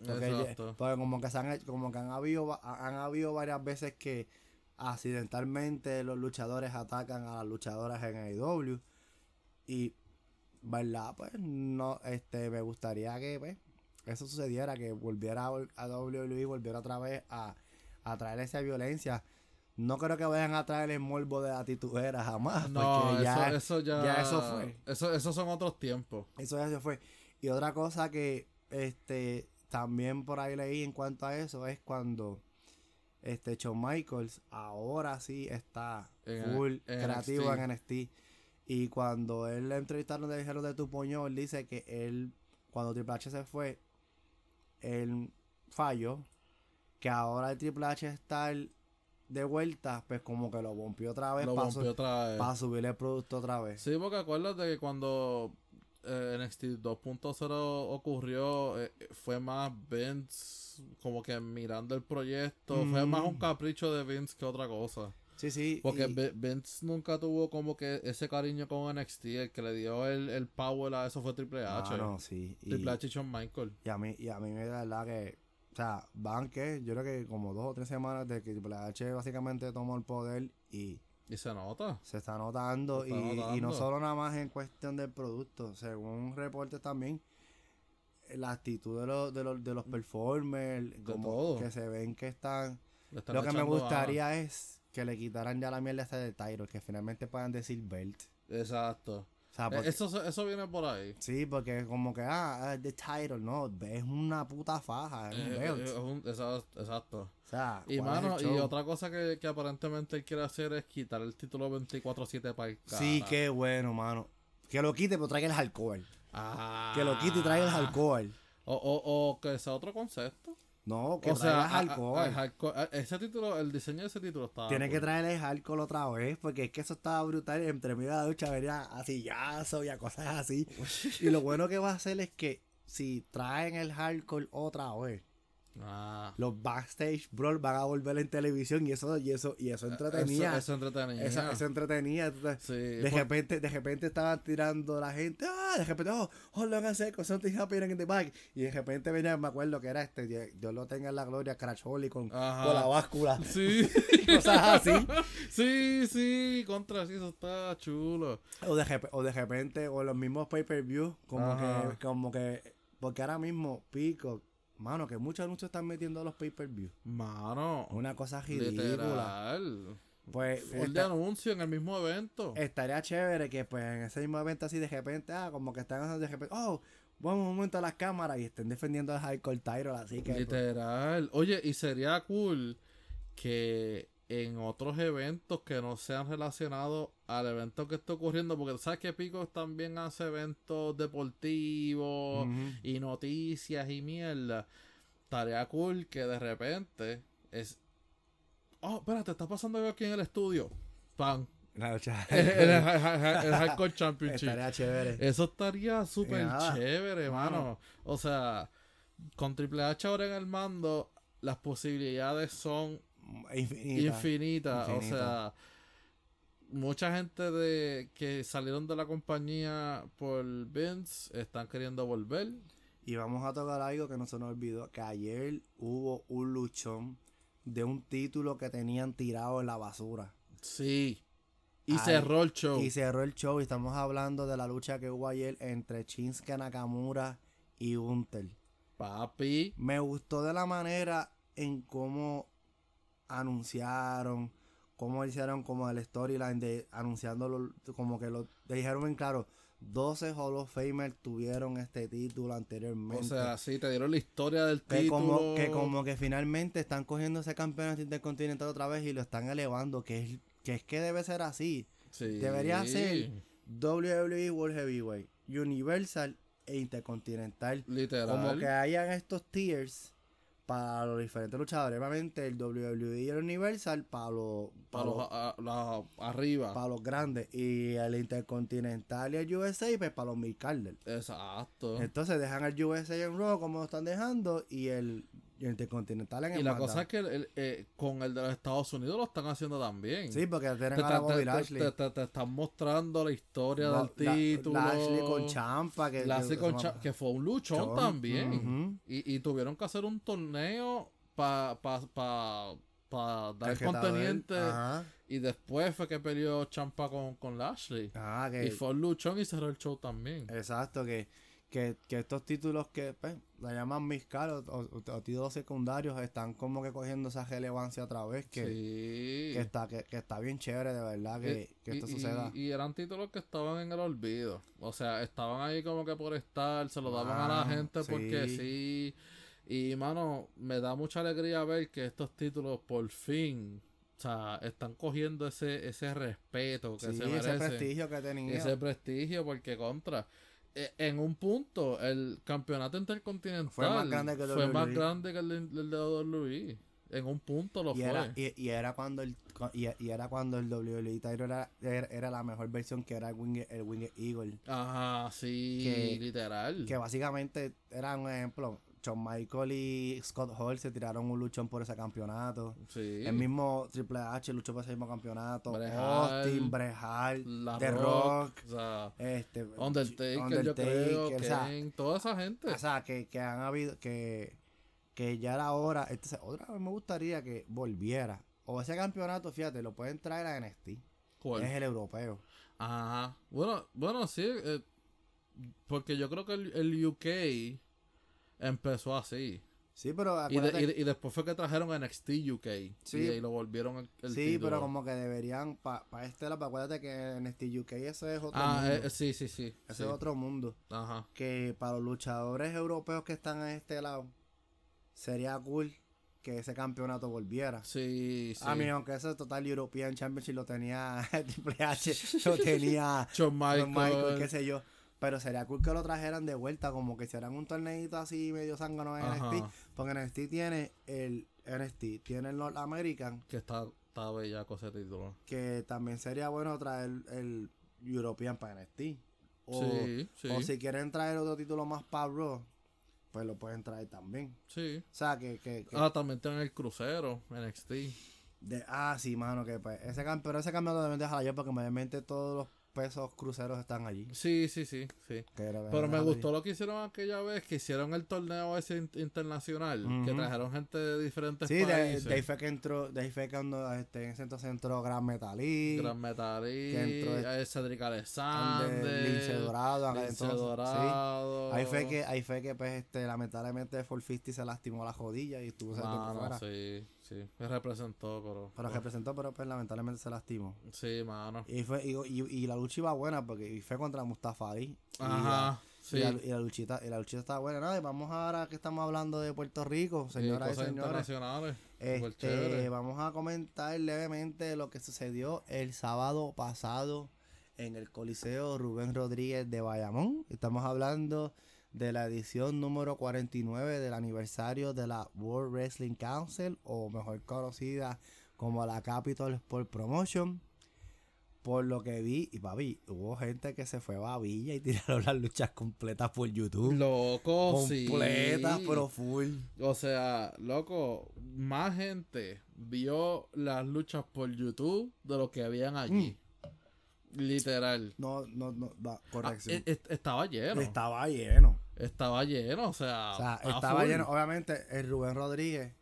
Porque, Exacto. porque como que se han como que han habido han habido varias veces que accidentalmente los luchadores atacan a las luchadoras en AEW y verdad pues no este me gustaría que pues, eso sucediera que volviera a, a WWE volviera otra vez a, a traer esa violencia no creo que vayan a traer el morbo de la titudera jamás No, porque ya eso, eso ya. ya eso fue. Eso, esos son otros tiempos. eso ya se fue. Y otra cosa que este también por ahí leí en cuanto a eso es cuando este Shawn Michaels ahora sí está En- full en creativo NXT. en NXT. Y cuando él le entrevistaron, le dijeron de tu puño, él dice que él, cuando Triple H se fue, él falló. Que ahora el Triple H está el- de vuelta, pues como que lo bompió otra vez Lo para otra vez. subir el producto otra vez. Sí, porque acuérdate que cuando eh, NXT 2.0 ocurrió, eh, fue más Vince como que mirando el proyecto. Fue más un capricho de Vince que otra cosa. Sí, sí. Porque y- Vince nunca tuvo como que ese cariño con NXT. El que le dio el, el power a eso fue Triple H. Ah, no, sí. Y, Triple H y Shawn Michael. y a mí, y a mí me da la verdad que, sea, van que, yo creo que como dos o tres semanas de que Triple H básicamente tomó el poder y Y se nota. se está notando, Se está y, y no solo nada más en cuestión del producto, según reportes también, la actitud de los, de los, de los performers, como todo. que se ven que están... Lo que me gustaría es que le quitaran ya la mierda esta de Tyro, que finalmente puedan decir belt. Exacto. Sea, Eh, porque- Eso, eso viene por ahí. Sí, porque como que, ah, ah, the title, no, es una puta faja, es un Eh, belt. eh, es un- esa- exacto. o sea, Y ¿cuál es el mano, y otra cosa que, que aparentemente él quiere hacer es quitar el título 24-7 para el Sí, cara. qué bueno, mano. Que lo quite, pero traiga el alcohol. Ah. Que lo quite y traiga el alcohol. O, o, o que sea otro concepto. No, que o sea, a- alcohol. a- ese título, el diseño de ese título está. Tiene que traer el alcohol otra vez, porque es que eso estaba brutal. Entre medio de la ducha venía a sillazo y a cosas así. y lo bueno que va a hacer es que si traen el alcohol otra vez, Ah. los backstage brawl van a volver en televisión y eso, y eso, y eso entretenía. Eso, eso entretenía. Eso, eso entretenía. Sí, De por- repente, de repente estaban tirando la gente, ah, de repente, oh, hold on a second, something happening in the back. Y de repente venía, me acuerdo que era este, Dios lo tenga en la gloria, Crash Holly con, con la báscula. Sí. Cosas así. sí, sí, contra sí, eso está chulo. O de, o de repente, o los mismos pay-per-view, como Ajá. que, como que, porque ahora mismo, Pico, mano, que muchos anuncios están metiendo los pay-per-view. Mano. Una cosa ridícula. Literal. Pues Full de anuncio en el mismo evento. estaría chévere que pues en ese mismo evento así de repente, ah, como que están de repente, oh, vamos un momento a las cámaras y estén defendiendo a Hardcore Tyro, así que pues, Literal. Oye, y sería cool que en otros eventos que no sean relacionados al evento que está ocurriendo, porque tú sabes que Pico también hace eventos deportivos y noticias y mierda. Estaría cool que de repente es. Oh, espérate, está pasando algo aquí en el estudio. Pan. El, el, el- el Hardcore Championship. estaría chévere. Eso estaría súper chévere, mano. mano. O sea, con Triple H ahora en el mando, las posibilidades son Infinita. O sea, mucha gente de que salieron de la compañía por Vince están queriendo volver. Y vamos a tocar algo que no se nos olvidó, que ayer hubo un luchón de un título que tenían tirado en la basura. Sí. Y Ay, cerró el show. Y cerró el show y estamos hablando de la lucha que hubo ayer entre Shinsuke Nakamura y Hunter. Papi. Me gustó de la manera en cómo anunciaron, cómo hicieron como el storyline de anunciándolo, como que lo dijeron bien claro, 12 Hall of Famers tuvieron este título anteriormente. O sea, sí, te dieron la historia del que título. como, que como que finalmente están cogiendo ese campeonato intercontinental otra vez y lo están elevando, que es que, es que debe ser así. Sí. Debería ser WWE World Heavyweight, Universal e Intercontinental. Literal. Como que hayan estos tiers para los diferentes luchadores. Obviamente el WWE y el Universal para los, Para para los los, a- la- arriba. para los grandes. Y el Intercontinental y el USA pues para los mid. Exacto. Entonces dejan el USA en Raw como lo están dejando y el Intercontinental en el Y la cosa es que el- el, eh, con el de los Estados Unidos lo están haciendo también. Sí, porque tienen te, a la te- Bobby te- Lashley. te- te- te están mostrando la historia del la- título. Lashley con Champa. Que, Lashley que- con que- Cha- que fue un luchón Chon, también. y, y tuvieron que hacer un torneo para pa, pa, pa dar estaba conteniente. Y después fue que peleó Champa con, con Lashley. Que, Y fue un luchón y cerró el show también. Exacto, que, que, que estos títulos que pues, la llaman mis caros o, o- o títulos secundarios están como que cogiendo esa relevancia otra vez que, sí. que está que, que está bien chévere de verdad que, Eh, que esto y, suceda. y- y eran títulos que estaban en el olvido. O sea, estaban ahí como que por estar, se lo daban a la gente porque sí. Y mano, me da mucha alegría ver que estos títulos por fin o sea, están cogiendo ese, ese respeto que Sí, se merece. ese prestigio que tenía. Ese prestigio, porque contra. Eh, En un punto, el campeonato intercontinental Fue más grande que el fue más WWE. grande que el, de- el de WWE. En un punto lo y fue. era, y, y era cuando el y, y era cuando el WWE era, era, era la mejor versión que era el Winged, el Winged Eagle. Ajá, sí, Que- literal. Que básicamente era un ejemplo. Shawn Michael y Scott Hall se tiraron un luchón por ese campeonato. sí. El mismo Triple H luchó por ese mismo campeonato. Bret Austin, La The Rock, Rock, o sea, este, Undertaker, yo creo, o sea, Kane, toda esa gente. O sea, que, que han habido, que, que ya era hora. Entonces, otra vez me gustaría que volviera. O ese campeonato, fíjate, lo pueden traer a NXT. ¿Cuál? Es el europeo. Ajá. Bueno, bueno, sí, eh, porque yo creo que el, el UK empezó así. Sí, pero Y, de- y, de- y después fue que trajeron NXT UK. Sí. Y ahí lo volvieron el, el sí, título. pero como que deberían, para este lado, acuérdate que NXT UK eso es otro Ah, mundo. eh, sí, sí, sí. Ese sí. es otro mundo. Ajá. Que para los luchadores europeos que están en este lado, sería cool que ese campeonato volviera. Sí, sí. A mí, aunque ese Total European Championship lo tenía Triple H, lo tenía Shawn Michael, Michael. qué sé yo. Pero sería cool que lo trajeran de vuelta, como que hicieran un torneito así medio zángano en Ajá. NXT. Porque NXT tiene el NXT, tiene el North American, Que está, está bellaco ese título. que también sería bueno traer el European para NXT. O, sí, sí. o si quieren traer otro título más para Raw, pues lo pueden traer también. Sí. O sea, que... que, que- Ah, también tienen el crucero, NXT. de, ah, sí, mano, que pues, ese campeón, ese campeonato deben dejarlo allá porque mayormente todos los pesos cruceros están allí. Sí, sí, sí, sí. Pero me gustó lo que hicieron aquella vez, que hicieron el torneo ese in- internacional, que trajeron gente de diferentes Sí, países. de ahí fue que entró, de ahí fue que cuando este, en ese entonces entró Gran Metalí, Gran Metalí, que entró eh, Cedric Alexander, Lince Dorado, Lince entonces, sí. Dorado. Ahí fue que, ahí fue que pues este, lamentablemente 450 se lastimó la jodilla y estuvo Mano, fuera. sí, sí. Me representó, pero... Pero representó, pero pues lamentablemente se lastimó. Sí, mano. Y fue, y, y, y la lucha iba buena porque y fue contra Mustafa Ali. Y Ajá, sí. Y, la, y la luchita, y la luchita estaba buena. Nada, y vamos ahora que estamos hablando de Puerto Rico, señoras y cosas señores. Este, vamos a comentar levemente lo que sucedió el sábado pasado en el Coliseo Rubén Rodríguez de Bayamón. Estamos hablando de la edición número 49 del aniversario de la World Wrestling Council, o mejor conocida como la Capital Sport Promotion. Por lo que vi, y papi, hubo gente que se fue a Babilla y tiraron las luchas completas por YouTube. Loco, sí. completas, pero full. O sea, loco, más gente vio las luchas por YouTube de lo que habían allí. Literal. No, no, no, va, Ah, corrección. e- estaba lleno. Estaba lleno. Estaba lleno, o sea. O sea, estaba full. lleno. Obviamente, el Rubén Rodríguez,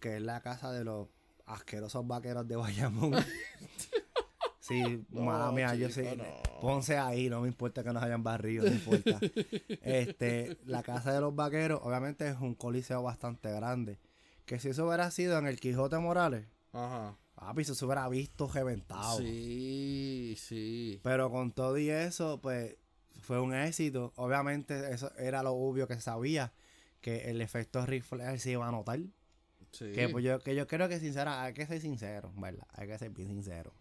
que es la casa de los asquerosos vaqueros de Bayamón. sí, No, mala mía, yo sé. no. Ponce ahí, no me importa que nos hayan barrido, no importa. este, la casa de los vaqueros, obviamente, es un coliseo bastante grande. Que si eso hubiera sido en el Quijote Morales, Ajá. Papi, eso se hubiera visto reventado. Sí, sí. Pero con todo y eso, pues fue un éxito. Obviamente, eso era lo obvio que sabía, que el efecto rifle se iba a notar. sí. Que, pues, yo, que yo creo que sincera, hay que ser sincero, ¿verdad? Hay que ser bien sincero.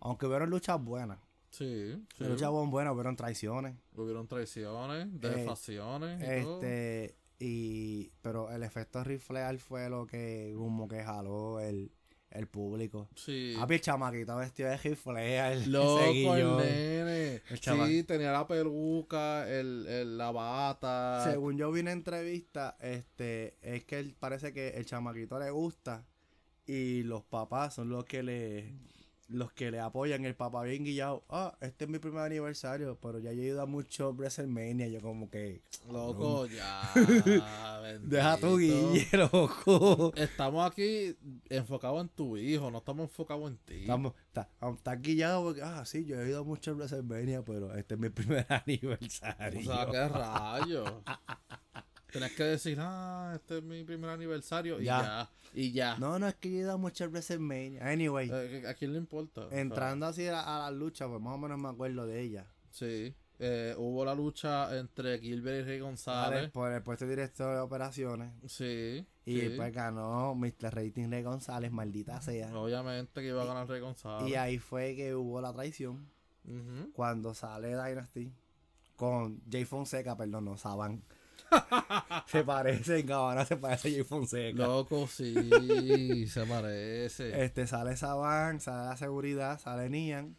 Aunque hubieron luchas buenas, Sí, sí. luchas buenas, hubieron traiciones. Hubieron traiciones, Eh, todo. Este, y, pero el efecto riflear fue lo que como que jaló el, el público. Sí. Papi, el chamaquito vestido de riflear. Loco, el nene. El. Sí, tenía la peluca, el, el, la bata. Según yo vi en entrevista, este, es que él parece que el chamaquito le gusta y los papás son los que le los que le apoyan. El papá bien guillado, ah, este es mi primer aniversario, pero ya yo he ido a mucho WrestleMania, yo como que Loco, ya. deja tu guille, loco. Estamos aquí enfocados en tu hijo, no estamos enfocados en ti. Estamos, está, está guillado porque, ah, sí, yo he ido a WrestleMania, pero este es mi primer aniversario. O sea, qué rayos. Tienes que decir, ah, este es mi primer aniversario y Ya. Y ya. No, no, es que yo he ido a mucho WrestleMania. Anyway, Eh, ¿A quién le importa? Entrando así a, a la lucha, pues más o menos me acuerdo de ella. sí. Eh, hubo la lucha entre Gilbert y Rey González. Vale, por el puesto de director de operaciones. Sí. Y sí. pues ganó Mr. Rating Rey González, maldita sea. Obviamente que iba a ganar Rey González. Y ahí fue que hubo la traición. Cuando sale Dynasty con Jay Fonseca, perdón, no, Saban. se parece, en Cabana se parece a Jay Fonseca. Loco, sí, se parece. Este sale Saban, sale la seguridad, sale Nian.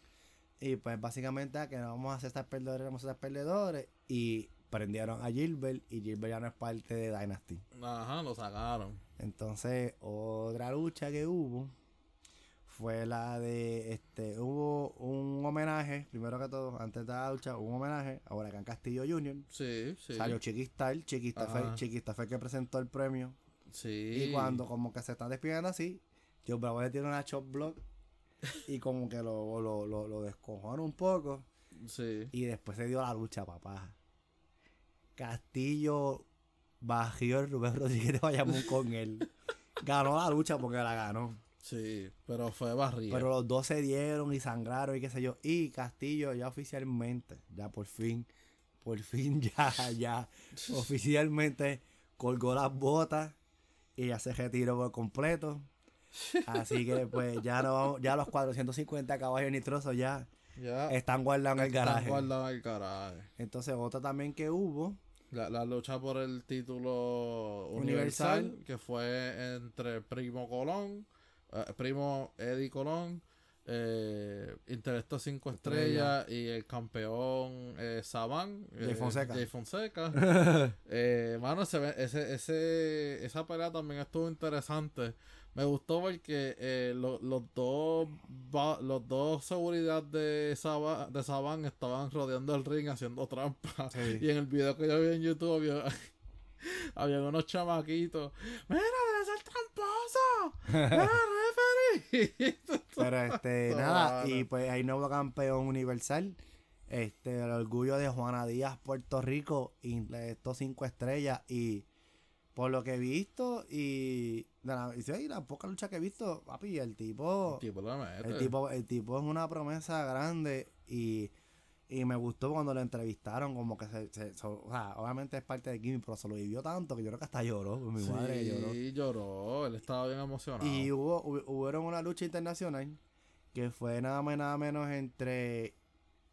Y pues básicamente que no vamos a ser perdedores, vamos a ser perdedores. Y prendieron a Gilbert y Gilbert ya no es parte de Dynasty. Ajá, lo sacaron. Entonces, otra lucha que hubo fue la de este hubo un homenaje, primero que todo, antes de la lucha, hubo un homenaje a Huracán Castillo Jr. Sí, sí. Salió Chiquistar, Chiquista fue. Chiquista fue el que presentó el premio. Sí. Y cuando como que se están despidiendo así, Joe Bravo le tiene una chop block y como que lo, lo, lo, lo descojona un poco. Sí. Y después se dio la lucha, papá. Castillo bajó el Rubén Rodríguez de Bayamón con él. Ganó la lucha porque la ganó. Sí, pero fue barriga. Pero los dos se dieron y sangraron y qué sé yo. Y Castillo ya oficialmente, ya por fin, por fin ya, ya, oficialmente colgó las botas y ya se retiró por completo. Así que pues ya no ya los 450 caballos nitrosos ya ya están guardados en el están garaje. guardados en el garaje. Entonces otra también que hubo La, la lucha por el título universal, Universal. que fue entre Primo Colón, eh, Primo Eddie Colón, eh, Intelecto 5 estrellas y el campeón eh, Saban, Jay Fonseca. Jay Fonseca. eh, mano, ese, ese, esa pelea también estuvo interesante. Me gustó porque eh, lo- los dos los dos seguridad de Saban, de Saban estaban rodeando el ring haciendo trampa. Sí. Y en el video que yo vi en YouTube había, había unos chamaquitos. ¡Mira, debe ser tramposo! ¡Mira, referee! Pero este, nada, y pues hay nuevo campeón universal. Este, el orgullo de Juana Díaz, Puerto Rico, y estos cinco estrellas. Y por lo que he visto, y de la, y sí, la poca lucha que he visto, papi, el tipo, mete. el tipo, el tipo es una promesa grande y, y me gustó cuando lo entrevistaron, como que se, se- so- o sea, obviamente es parte de Kimi, pero se lo vivió tanto que yo creo que hasta lloró, mi madre lloró. Sí, lloró. Él estaba bien emocionado. Y hubo, hubo hubieron una lucha internacional que fue nada más nada menos entre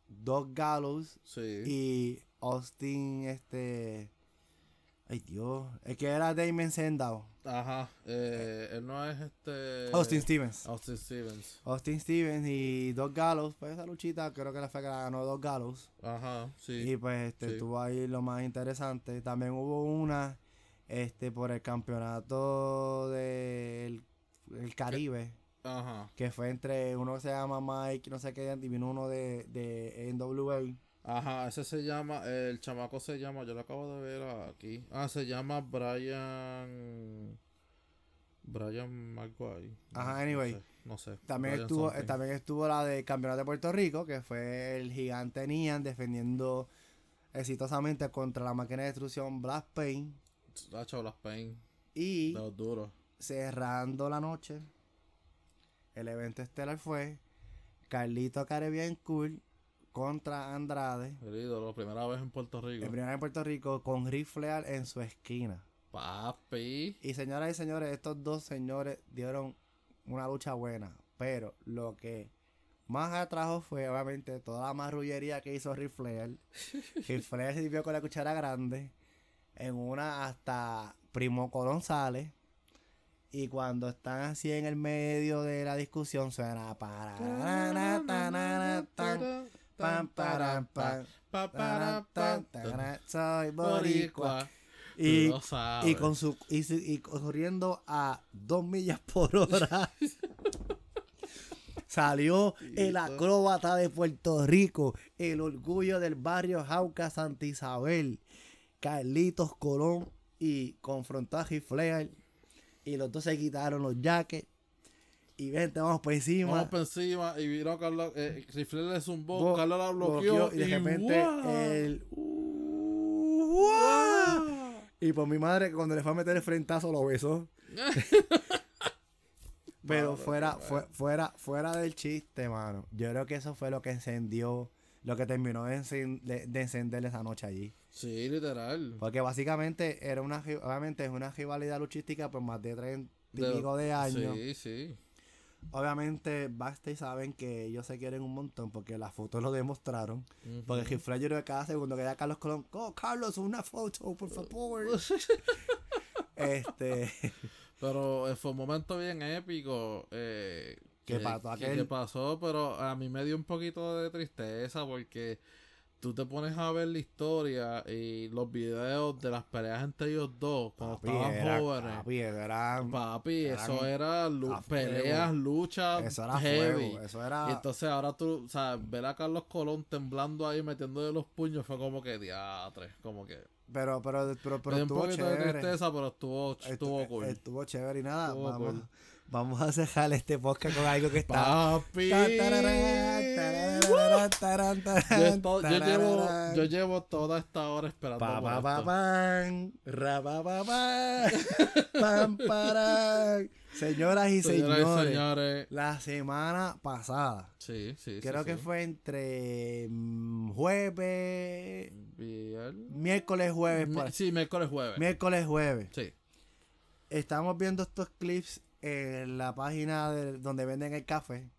Doc Gallows Sí. y Austin, este... Ay Dios, es que era Damien Sandow. Ajá. Eh, él no es este. Austin Stevens. Austin Stevens. Austin Stevens y Doc Gallows, pues esa luchita creo que la fue que la ganó Doc Gallows. Ajá, sí. Y pues este sí. estuvo ahí lo más interesante. También hubo una este por el campeonato del el Caribe. Ajá. que fue entre uno que se llama Mike, no sé qué, y vino uno de, de NWA. Ajá, ese se llama, el chamaco se llama, yo lo acabo de ver aquí. Ah, se llama Brian. Brian McGuire. Ajá, no anyway. sé, No sé. También Brian estuvo, eh, también estuvo la de Campeonato de Puerto Rico, que fue el gigante Nian defendiendo exitosamente contra la máquina de destrucción Black Pain. Tacho, las Pain. Y De los duros. cerrando la noche, el evento estelar fue Carlito Caribbean Cool contra Andrade. El ídolo, primera vez en Puerto Rico. El primero en Puerto Rico con Ric Flair en su esquina. Papi. Y señoras y señores, estos dos señores dieron una lucha buena. Pero lo que más atrajo fue obviamente toda la marrullería que hizo Ric Flair. Ric Flair se sirvió con la cuchara grande. En una hasta Primo Colón sale. Y cuando están así en el medio de la discusión suena para pam, pam, para, soy boricua. Y y con su y, corriendo a dos millas por hora. Salió el acróbata de Puerto Rico, el orgullo del barrio Jauca Santa Isabel, Carlitos Colón y confrontó a Ric Flair y los dos se quitaron los jackets y vente vamos por encima. Vamos por encima y vino Carlos. Eh, Rifle le zumbó, Bo- Carlos la bloqueó. bloqueó y de repente el uh, y por mi madre cuando le fue a meter el frentazo lo besó. Pero Madre fuera, fue- fuera, fuera del chiste, mano. Yo creo que eso fue lo que encendió lo que terminó de, encen- de- de encender esa noche allí. Sí, literal. Porque básicamente era una, obviamente es una rivalidad luchística por más de 30 y pico de años. Sí, sí. Obviamente backstage saben que ellos se quieren un montón porque las fotos lo demostraron. Ujú. Porque Slater de cada segundo que da Carlos Colón, oh Carlos, una foto, por favor. este, Pero eh, fue un momento bien épico. Eh, ¿Qué que, pasó aquel? que pasó, pero a mí me dio un poquito de tristeza porque tú te pones a ver la historia y los videos de las peleas entre ellos dos cuando papi, estaban era- jóvenes. papi, eran- Papi, eran eso era lu- a fuego. peleas, luchas eso era heavy. fuego, eso era... Y entonces ahora tú, o sea, ver a Carlos Colón temblando ahí, metiéndole los puños, fue como que diatre, como que... pero, pero, pero, pero dio un estuvo poquito de chévere. tristeza, pero estuvo, estuvo Estu- cool. Estuvo chévere y nada, Estuvo vamos, cool. vamos a cerrar este podcast con algo que está... Papi. Yo, yo llevo, yo llevo toda esta hora esperando Pa, pa, pa, pan, ra, pa, pa, pan, parán. Señoras y Señoras señores, señores. la semana pasada, Sí, sí, creo sí, que sí. fue entre mm, jueves, Vier- miércoles, jueves, Mi-. Sí, miércoles jueves. miércoles, jueves. Sí. Estamos viendo estos clips en la página de- donde venden el café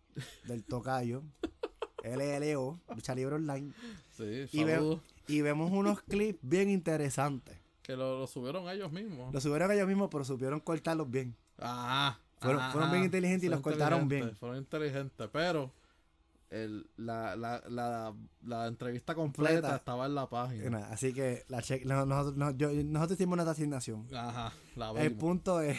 del tocayo, LLO, Lucha Libre Online, Sí, Y ve- y vemos unos clips bien interesantes. Que lo, lo subieron ellos mismos. Los subieron ellos mismos, pero supieron cortarlos bien. Ah, Fueron- ajá, fueron bien ajá. inteligentes y los cortaron bien. Fueron inteligentes, pero el, la, la, la, la entrevista completa, Completa. estaba en la página. Así que la che- no- nosotros, no- yo- nosotros hicimos una asignación. Ajá, la El punto es,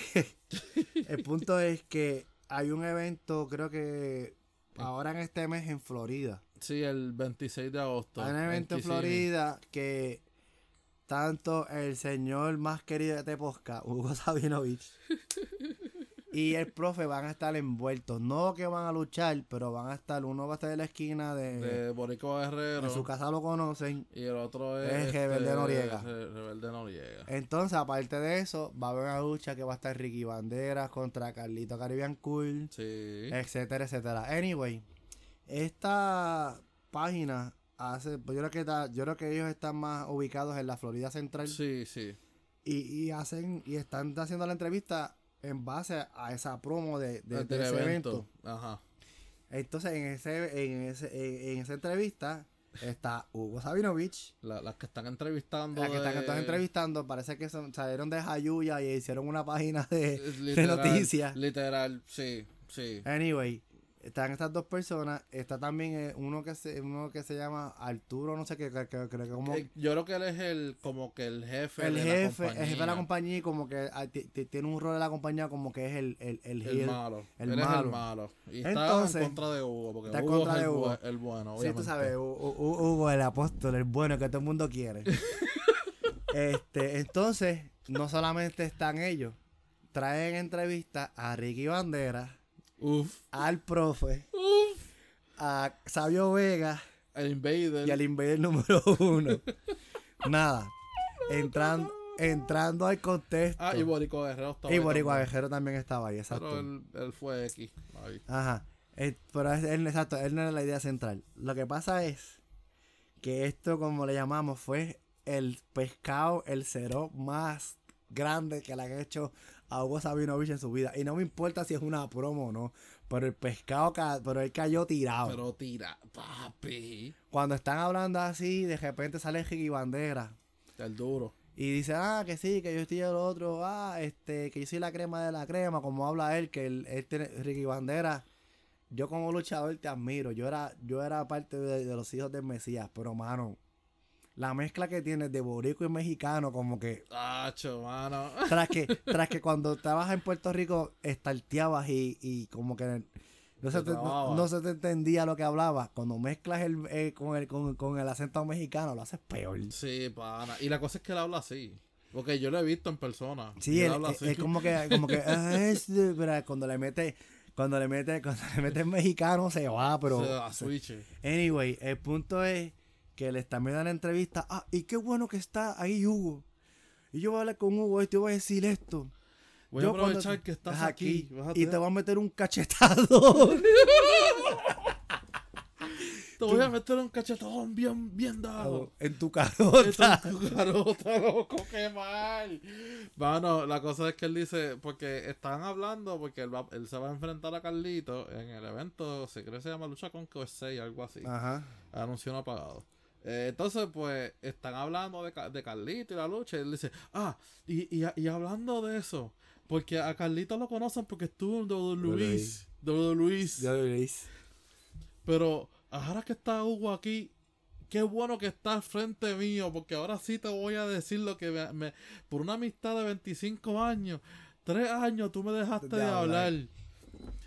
el punto es que hay un evento, creo que ahora en este mes en Florida. Sí, el 26 de agosto. Hay un evento en. Florida que tanto el señor más querido de Teposca, Hugo Sabinovich, y el profe van a estar envueltos. No que van a luchar, pero van a estar, uno va a estar en la esquina de, De Borico Guerrero. en su casa lo conocen. Y el otro es. Es Rebelde Noriega. Re- Rebelde Noriega. Entonces, aparte de eso, va a haber una lucha que va a estar Ricky Banderas contra Carlito Caribbean Cool, Sí. etcétera, etcétera. Anyway, esta página hace, pues yo creo que está- yo creo que ellos están más ubicados en la Florida Central Sí, sí. y, y hacen y están haciendo la entrevista en base a esa promo de, de- ese evento. Ajá. Entonces, en ese en ese en, en esa entrevista está Hugo Sabinovich La- las que están entrevistando. Las que están de- están entrevistando parece que son, salieron de Jayuya y hicieron una página de, de noticias. Literal, sí, sí. Anyway, están estas dos personas. Está también eh, uno que se uno que se llama Arturo, no sé qué, que, que- como Eh, Yo creo que él es el, como que el jefe. el de jefe, la el jefe de la compañía y como que ah, ti- ti- tiene un rol en la compañía como que es el, el, el, malo. el él es malo. el malo. Y está en contra de Hugo. Porque está Hugo contra es de Hugo. el bueno. Sí, tú obviamente. sabes, Hu- Hu- Hugo el apóstol, el bueno que todo el mundo quiere. este, entonces, no solamente están ellos, traen entrevistas a Ricky Bandera, Uf. al profe, Uf. a Sabio Vega El Invader. y al invader número uno. Nada, entrando, entrando al contexto. Ah, y Borico Guerrero estaba Y ahí Boricua también. Guerrero también estaba ahí, exacto. Pero él, él fue X. Ahí. Ajá. Eh, pero él, exacto, él no era la idea central. Lo que pasa es que esto, como le llamamos, fue el pescado, el cero más grande que le han hecho a Hugo Sabinovich en su vida. Y no me importa si es una promo o no, pero el pescado, ca- pero él cayó tirado. Pero tira, papi. Cuando están hablando así, de repente sale Ricky Bandera. El duro. Y dice, ah, que sí, que yo estoy el otro, ah, este, que yo soy la crema de la crema, como habla él, que él, él tiene- Ricky Bandera, yo como luchador te admiro, yo era, yo era parte de, de los hijos del Mesías, pero mano, la mezcla que tienes de borico y mexicano, como que, Acho, mano. tras que, tras que cuando estabas en Puerto Rico, estarteabas y, y como que no se, Te no, se te entendía lo que hablabas, cuando mezclas el, eh, con, el, con, con el acento mexicano, lo haces peor. Sí, pana. Y la cosa es que él habla así. Porque yo lo he visto en persona. Sí, Y él, habla él- así. él como que, como que, ah, pero cuando le mete, cuando le mete, cuando le mete el mexicano se va, pero. Se da switch. Anyway, el punto es que le están viendo la entrevista, ah, y qué bueno que está ahí Hugo. Y yo voy a hablar con Hugo y voy a decir esto. Voy Yo a aprovechar cuando- que estás aquí. y te voy a meter un cachetado. Te voy a meter un cachetón bien, bien dado. En tu carota. En tu carota, loco, qué mal. Bueno, la cosa es que él dice, porque están hablando, porque él, va, él se va a enfrentar a Carlito en el evento, se cree que se llama Lucha con Corsey, algo así. Ajá. Anuncio no apagado. Eh, entonces, pues, están hablando de, de Carlito y la lucha. Y él dice, ah, y, y, y hablando de eso, porque a Carlito lo conocen porque estuvo en WWE. Luis. WWE. Luis. Pero ahora que está Hugo aquí, qué bueno que está al frente mío, porque ahora sí te voy a decir lo que me, me- por una amistad de 25 años, tres años tú me dejaste De de, hablar. hablar.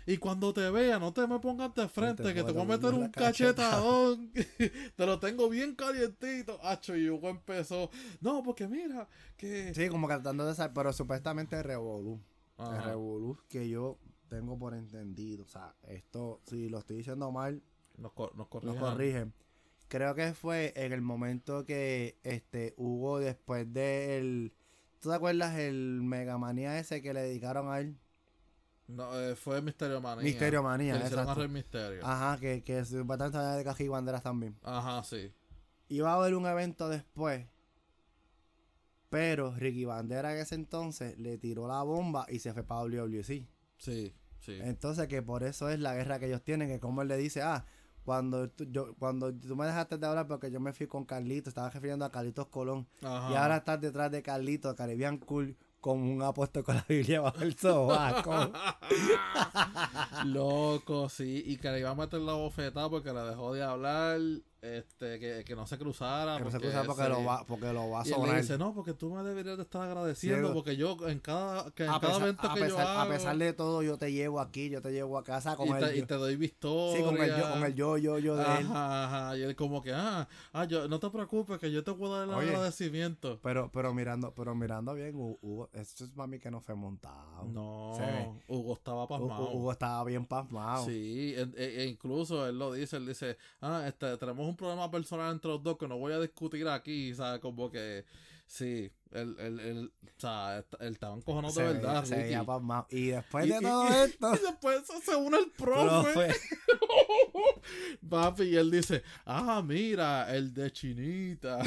Y cuando te vea, no te me pongas de frente, te que te voy a meter un cachetadón. te lo tengo bien calientito. Hacho, y Hugo empezó. No, porque mira, que. Sí, como que tratando de saber, pero supuestamente Revolú. Ajá. El Revolú que yo tengo por entendido. O sea, esto, si lo estoy diciendo mal, Nos, cor- nos corrigen. Creo que fue en el momento que este Hugo después del... ¿Tú te acuerdas el Megamanía ese que le dedicaron a él? No, eh, fue Misterio Manía. Misterio Manía, Que exacto. Rey Misterio. Ajá, que, que supuestamente era de Cají Banderas también. Ajá, sí. Iba a haber un evento después. Pero Ricky Bandera en ese entonces le tiró la bomba y se fue para WWC. Sí, sí. Entonces que por eso es la guerra que ellos tienen, que como él le dice, ah, cuando tú, yo, cuando tú me dejaste de hablar porque yo me fui con Carlitos, estaba refiriendo a Carlitos Colón, Ajá. y ahora estás detrás de Carlitos, Caribbean Cool, con un apóstol con la Biblia bajo el sobaco. Loco, sí. Y que le iba a meter la bofetada porque le dejó de hablar. Este, que, que no se cruzara. que no se porque lo va, porque lo va a Y él le dice, no, porque tú me deberías de estar agradeciendo. Sí, porque yo en cada, que en a, cada pesar, evento a que yo pesar- a hago. pesar de todo, yo te llevo aquí, yo te llevo a casa con y, el te, y yo- te doy victoria. Sí, con el yo, con el yo, yo, yo de él. Ajá. Y él como que, ah, ah, yo, no te preocupes, que yo te puedo dar el Oye. agradecimiento. Pero, pero mirando, pero mirando bien, Hu- Hugo, esto es mami que no fue montado. No. Hugo estaba pasmado. Hu- Hugo estaba bien pasmado. Sí, e, e- e incluso él lo dice, él dice, ah, este, tenemos un problema personal entre los dos que no voy a discutir aquí, ¿sabes? Como que, sí, él, él, él, o sea, él, él estaba encojonado se de verdad, se Ricky. veía pasmado. Y después Y- de y- todo y- esto, Y después se- une el profe. profe, Papi, y él dice, ah, mira, el de Chinita.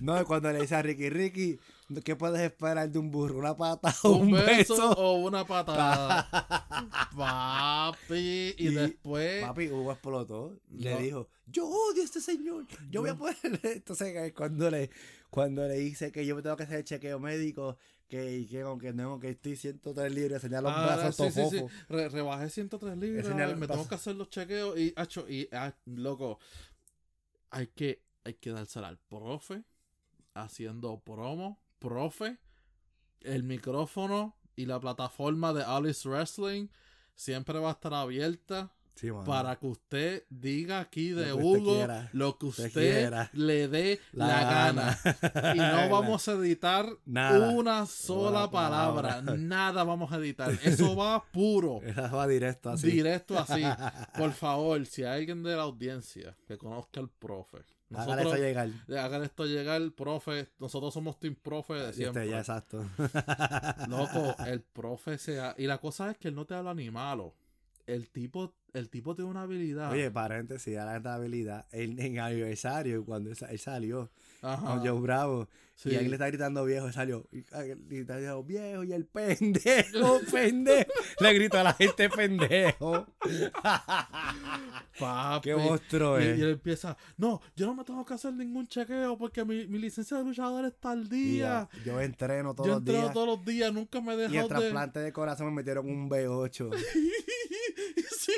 no, cuando le dice a Ricky, Ricky, ¿qué puedes esperar de un burro? ¿Una pata o un un beso, beso? o una patada. Papi, y, Y- después... Papi, Hugo explotó. Le dijo, yo odio a este señor. Yo voy a ponerle. Entonces, eh, cuando le, cuando le dice que yo me tengo que hacer el chequeo médico, que, que aunque no, que estoy 103 libras, señala los Ah, brazos sí, sí, sí. Re- rebajé 103 libras me tengo que hacer los chequeos y, acho, y ah, loco, hay que, hay que dársela al profe haciendo promo, profe, el micrófono y la plataforma de Alice Wrestling siempre va a estar abierta Sí, para que usted diga aquí de Lo Hugo quiera. lo que Usted le dé La la, gana. Y no vamos a editar Nada. una sola palabra. palabra. Nada vamos a editar. Eso va puro. Esa va directo así. Directo así. Por favor, si hay alguien de la audiencia que conozca al profe, Nosotros eso llegar. le hagan esto llegar, profe. Nosotros somos Team Profe de Y este, siempre. ya, exacto. Loco, el profe sea. Y la cosa es que él no te habla ni malo. El tipo, el tipo tiene una habilidad. Oye, paréntesis, a la habilidad. En, en aniversario, cuando él salió, Ajá. con Joe Bravo, Sí. y ahí le está gritando viejo, salió. Y, y está diciendo, viejo, y el pendejo, pendejo. le gritó a la gente pendejo. Papi. Qué monstruo Y, es. y él empieza, no, yo no me tengo que hacer ningún chequeo porque mi, mi licencia de luchador está al día. yo entreno todos Yo los entreno días. todos los días, nunca me he Y el dejado de... trasplante de corazón me metieron un B8. sí,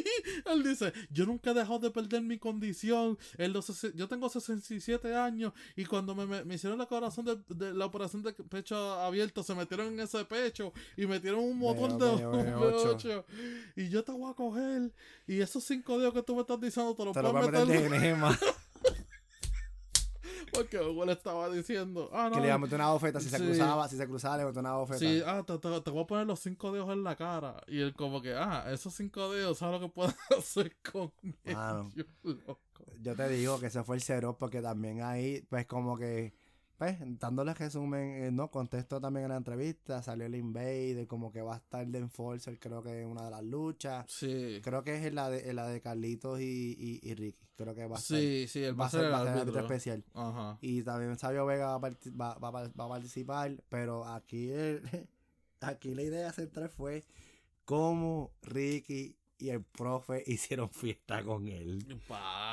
él dice, yo nunca he dejado de perder mi condición. En los yo tengo 67 años y cuando me, me- me hicieron la corazón de, de- la operación de pecho abierto, se metieron en ese pecho y metieron un motor de veo, un veo, V8. Y yo te voy a coger y esos cinco dedos que tú me estás diciendo te los Te lo voy a meter meter de enema. porque Hugo le estaba diciendo, ah, no. Que le iba a meter una bofeta. Si se Sí. cruzaba, si se cruzaba, le metía una bofeta. Sí, ah, te, te- te voy a poner los cinco dedos en la cara. Y él como que, ah, esos cinco dedos, ¿sabes lo que puedes hacer con ellos? Yo te digo que ese fue el cero porque también ahí, pues como que pues, dándole resumen, eh, no, contesto también en la entrevista, salió el Invader, como que va a estar de Enforcer, creo que en una de las luchas. Sí. Creo que es en la de, en la de Carlitos y, y, y Ricky. Creo que va a estar. Sí, sí, él va, a ser el árbitro. especial. Ajá. Y también Sabio Vega va a, va- va- va a participar, pero aquí, el- aquí la idea central fue cómo Ricky y el profe hicieron fiesta con él.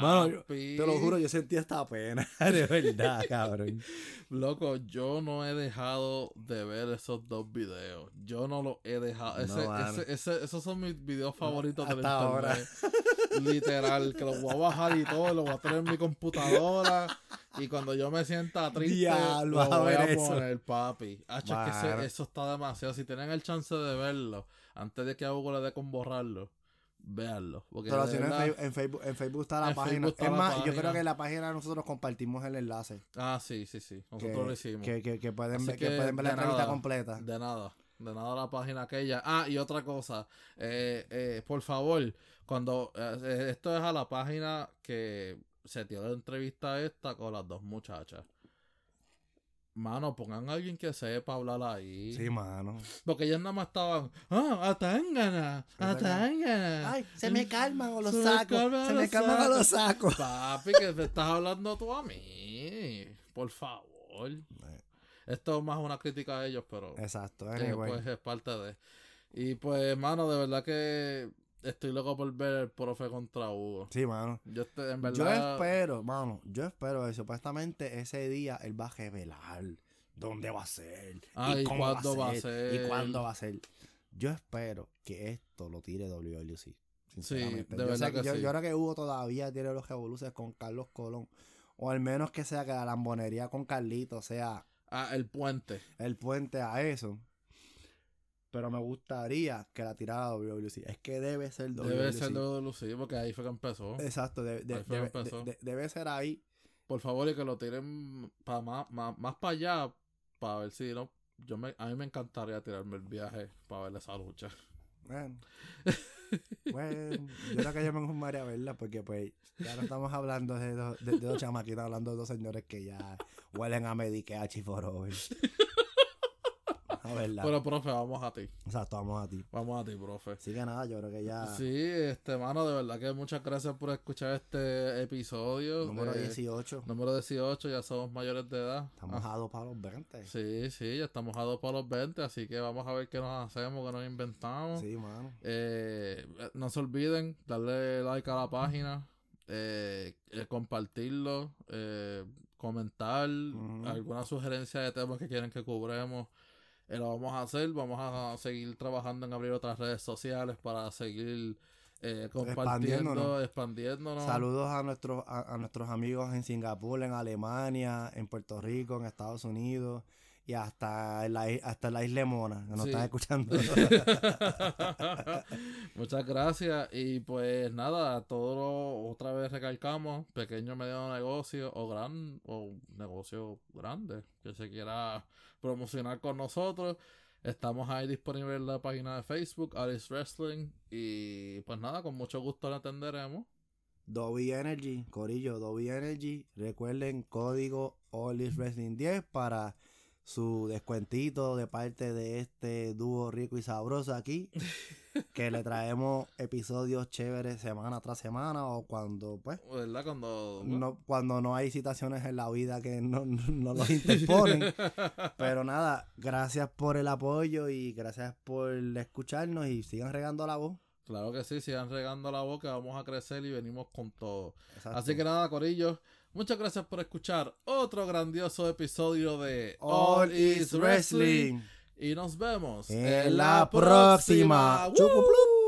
Mano, yo-. Te lo juro, yo sentí esta pena, de verdad, cabrón. Loco, yo no he dejado de ver esos dos videos. Yo no los he dejado. No, Ese, mano. ese, ese- esos son mis videos favoritos del Hasta ahora. Literal, que los voy a bajar y todo, los voy a tener en mi computadora. Y cuando yo me sienta triste, Diablo, lo voy a eso. poner, papi. Hacho, es que eso está demasiado. Si tienen el chance de verlo, antes de que a Google le dé con borrarlo, véanlo. Porque Pero de si no, en, verdad- en Facebook, en Facebook está la página. Está es la más, yo creo que en la página nosotros compartimos el enlace. Ah, sí, sí, sí. Nosotros que, lo hicimos. Que, que, que pueden, ver, pueden ver la entrevista completa. De nada, de nada la página aquella. Ah, y otra cosa, eh, eh, por favor, cuando eh, esto es a la página que se dio la entrevista esta con las dos muchachas. Mano, pongan a alguien que sepa hablar ahí. Sí, mano. Porque ellas nada más estaban, ah, Atangana, Atangana. Ay, se me calman o los Se me calman Se me calman o los sacos. Papi, que te estás hablando tú a mí. Por favor. Esto es más una crítica a ellos, pero Exacto, eh, anyway. pues es parte de. Y pues, mano, de verdad que estoy loco por ver el profe contra Hugo. Sí, mano. Yo en Yo espero, mano, yo espero que supuestamente ese día él va a revelar dónde va a ser. Ah, y cómo cuándo va a ser. Y cuándo va a ser. Yo espero que esto lo tire WLC. Sinceramente. de yo, que yo, sí. yo creo que Hugo todavía tiene los revoluciones con Carlos Colón. O al menos que sea que la lambonería con Carlito sea Ah, el puente. el puente a eso. Pero me gustaría que la tirara WLC. Es que debe ser WLC. Debe ser de Lucía, porque ahí fue que empezó. Exacto, de- de- Ahí fue que debe, empezó. de- de- debe ser ahí. Por favor, y que lo tiren pa más, más, más para allá, para ver si no. Yo me, a mí me encantaría tirarme el viaje para ver esa lucha. Bueno. bueno, yo creo que yo me conformaría a verla porque pues ya no estamos hablando de dos, de, de dos chamaquitos, hablando de dos señores que ya huelen a Medicaid y Verla. Pero, profe, vamos a ti. Exacto, vamos a ti. Vamos a ti, profe. Así que nada, yo creo que ya Sí, este, mano, de verdad que muchas gracias por escuchar este episodio. número Eh, 18. Número 18, ya somos mayores de edad. Estamos Ah, a dos para los 20. Sí, sí, ya estamos a dos para los 20, así que vamos a ver qué nos hacemos, qué nos inventamos. Sí, mano. Eh, no se olviden darle like a la página, eh, eh, compartirlo, eh, comentar Ujú. alguna sugerencia de temas que quieren que cubremos. Eh, lo vamos a hacer, vamos a seguir trabajando en abrir otras redes sociales para seguir eh, compartiendo, Expandiéndonos. expandiéndonos. Saludos a nuestros, a, a nuestros amigos en Singapur, en Alemania, en Puerto Rico, en Estados Unidos y hasta la, hasta la isla Mona, que nos Sí. están escuchando. Muchas gracias y pues nada, todo otra vez recalcamos, pequeño medio negocio o gran o negocio grande que se quiera promocionar con nosotros. Estamos ahí disponibles en la página de Facebook, Alice Wrestling y pues nada, con mucho gusto le atenderemos. Dobby Energy, Corillo, Dobby Energy. Recuerden código Allis Wrestling 10 para su descuentito de parte de este dúo rico y sabroso aquí. que le traemos episodios chéveres semana tras semana o cuando pues ¿Verdad? Cuando no, cuando no hay situaciones en la vida que no, no los interponen. Pero nada, gracias por el apoyo y gracias por escucharnos y sigan regando la voz. Claro que sí, sigan regando la boca, vamos a crecer y venimos con todo. Exacto. Así que nada, Corillo, muchas gracias por escuchar otro grandioso episodio de All is Wrestling. Y nos vemos En la próxima. Plup.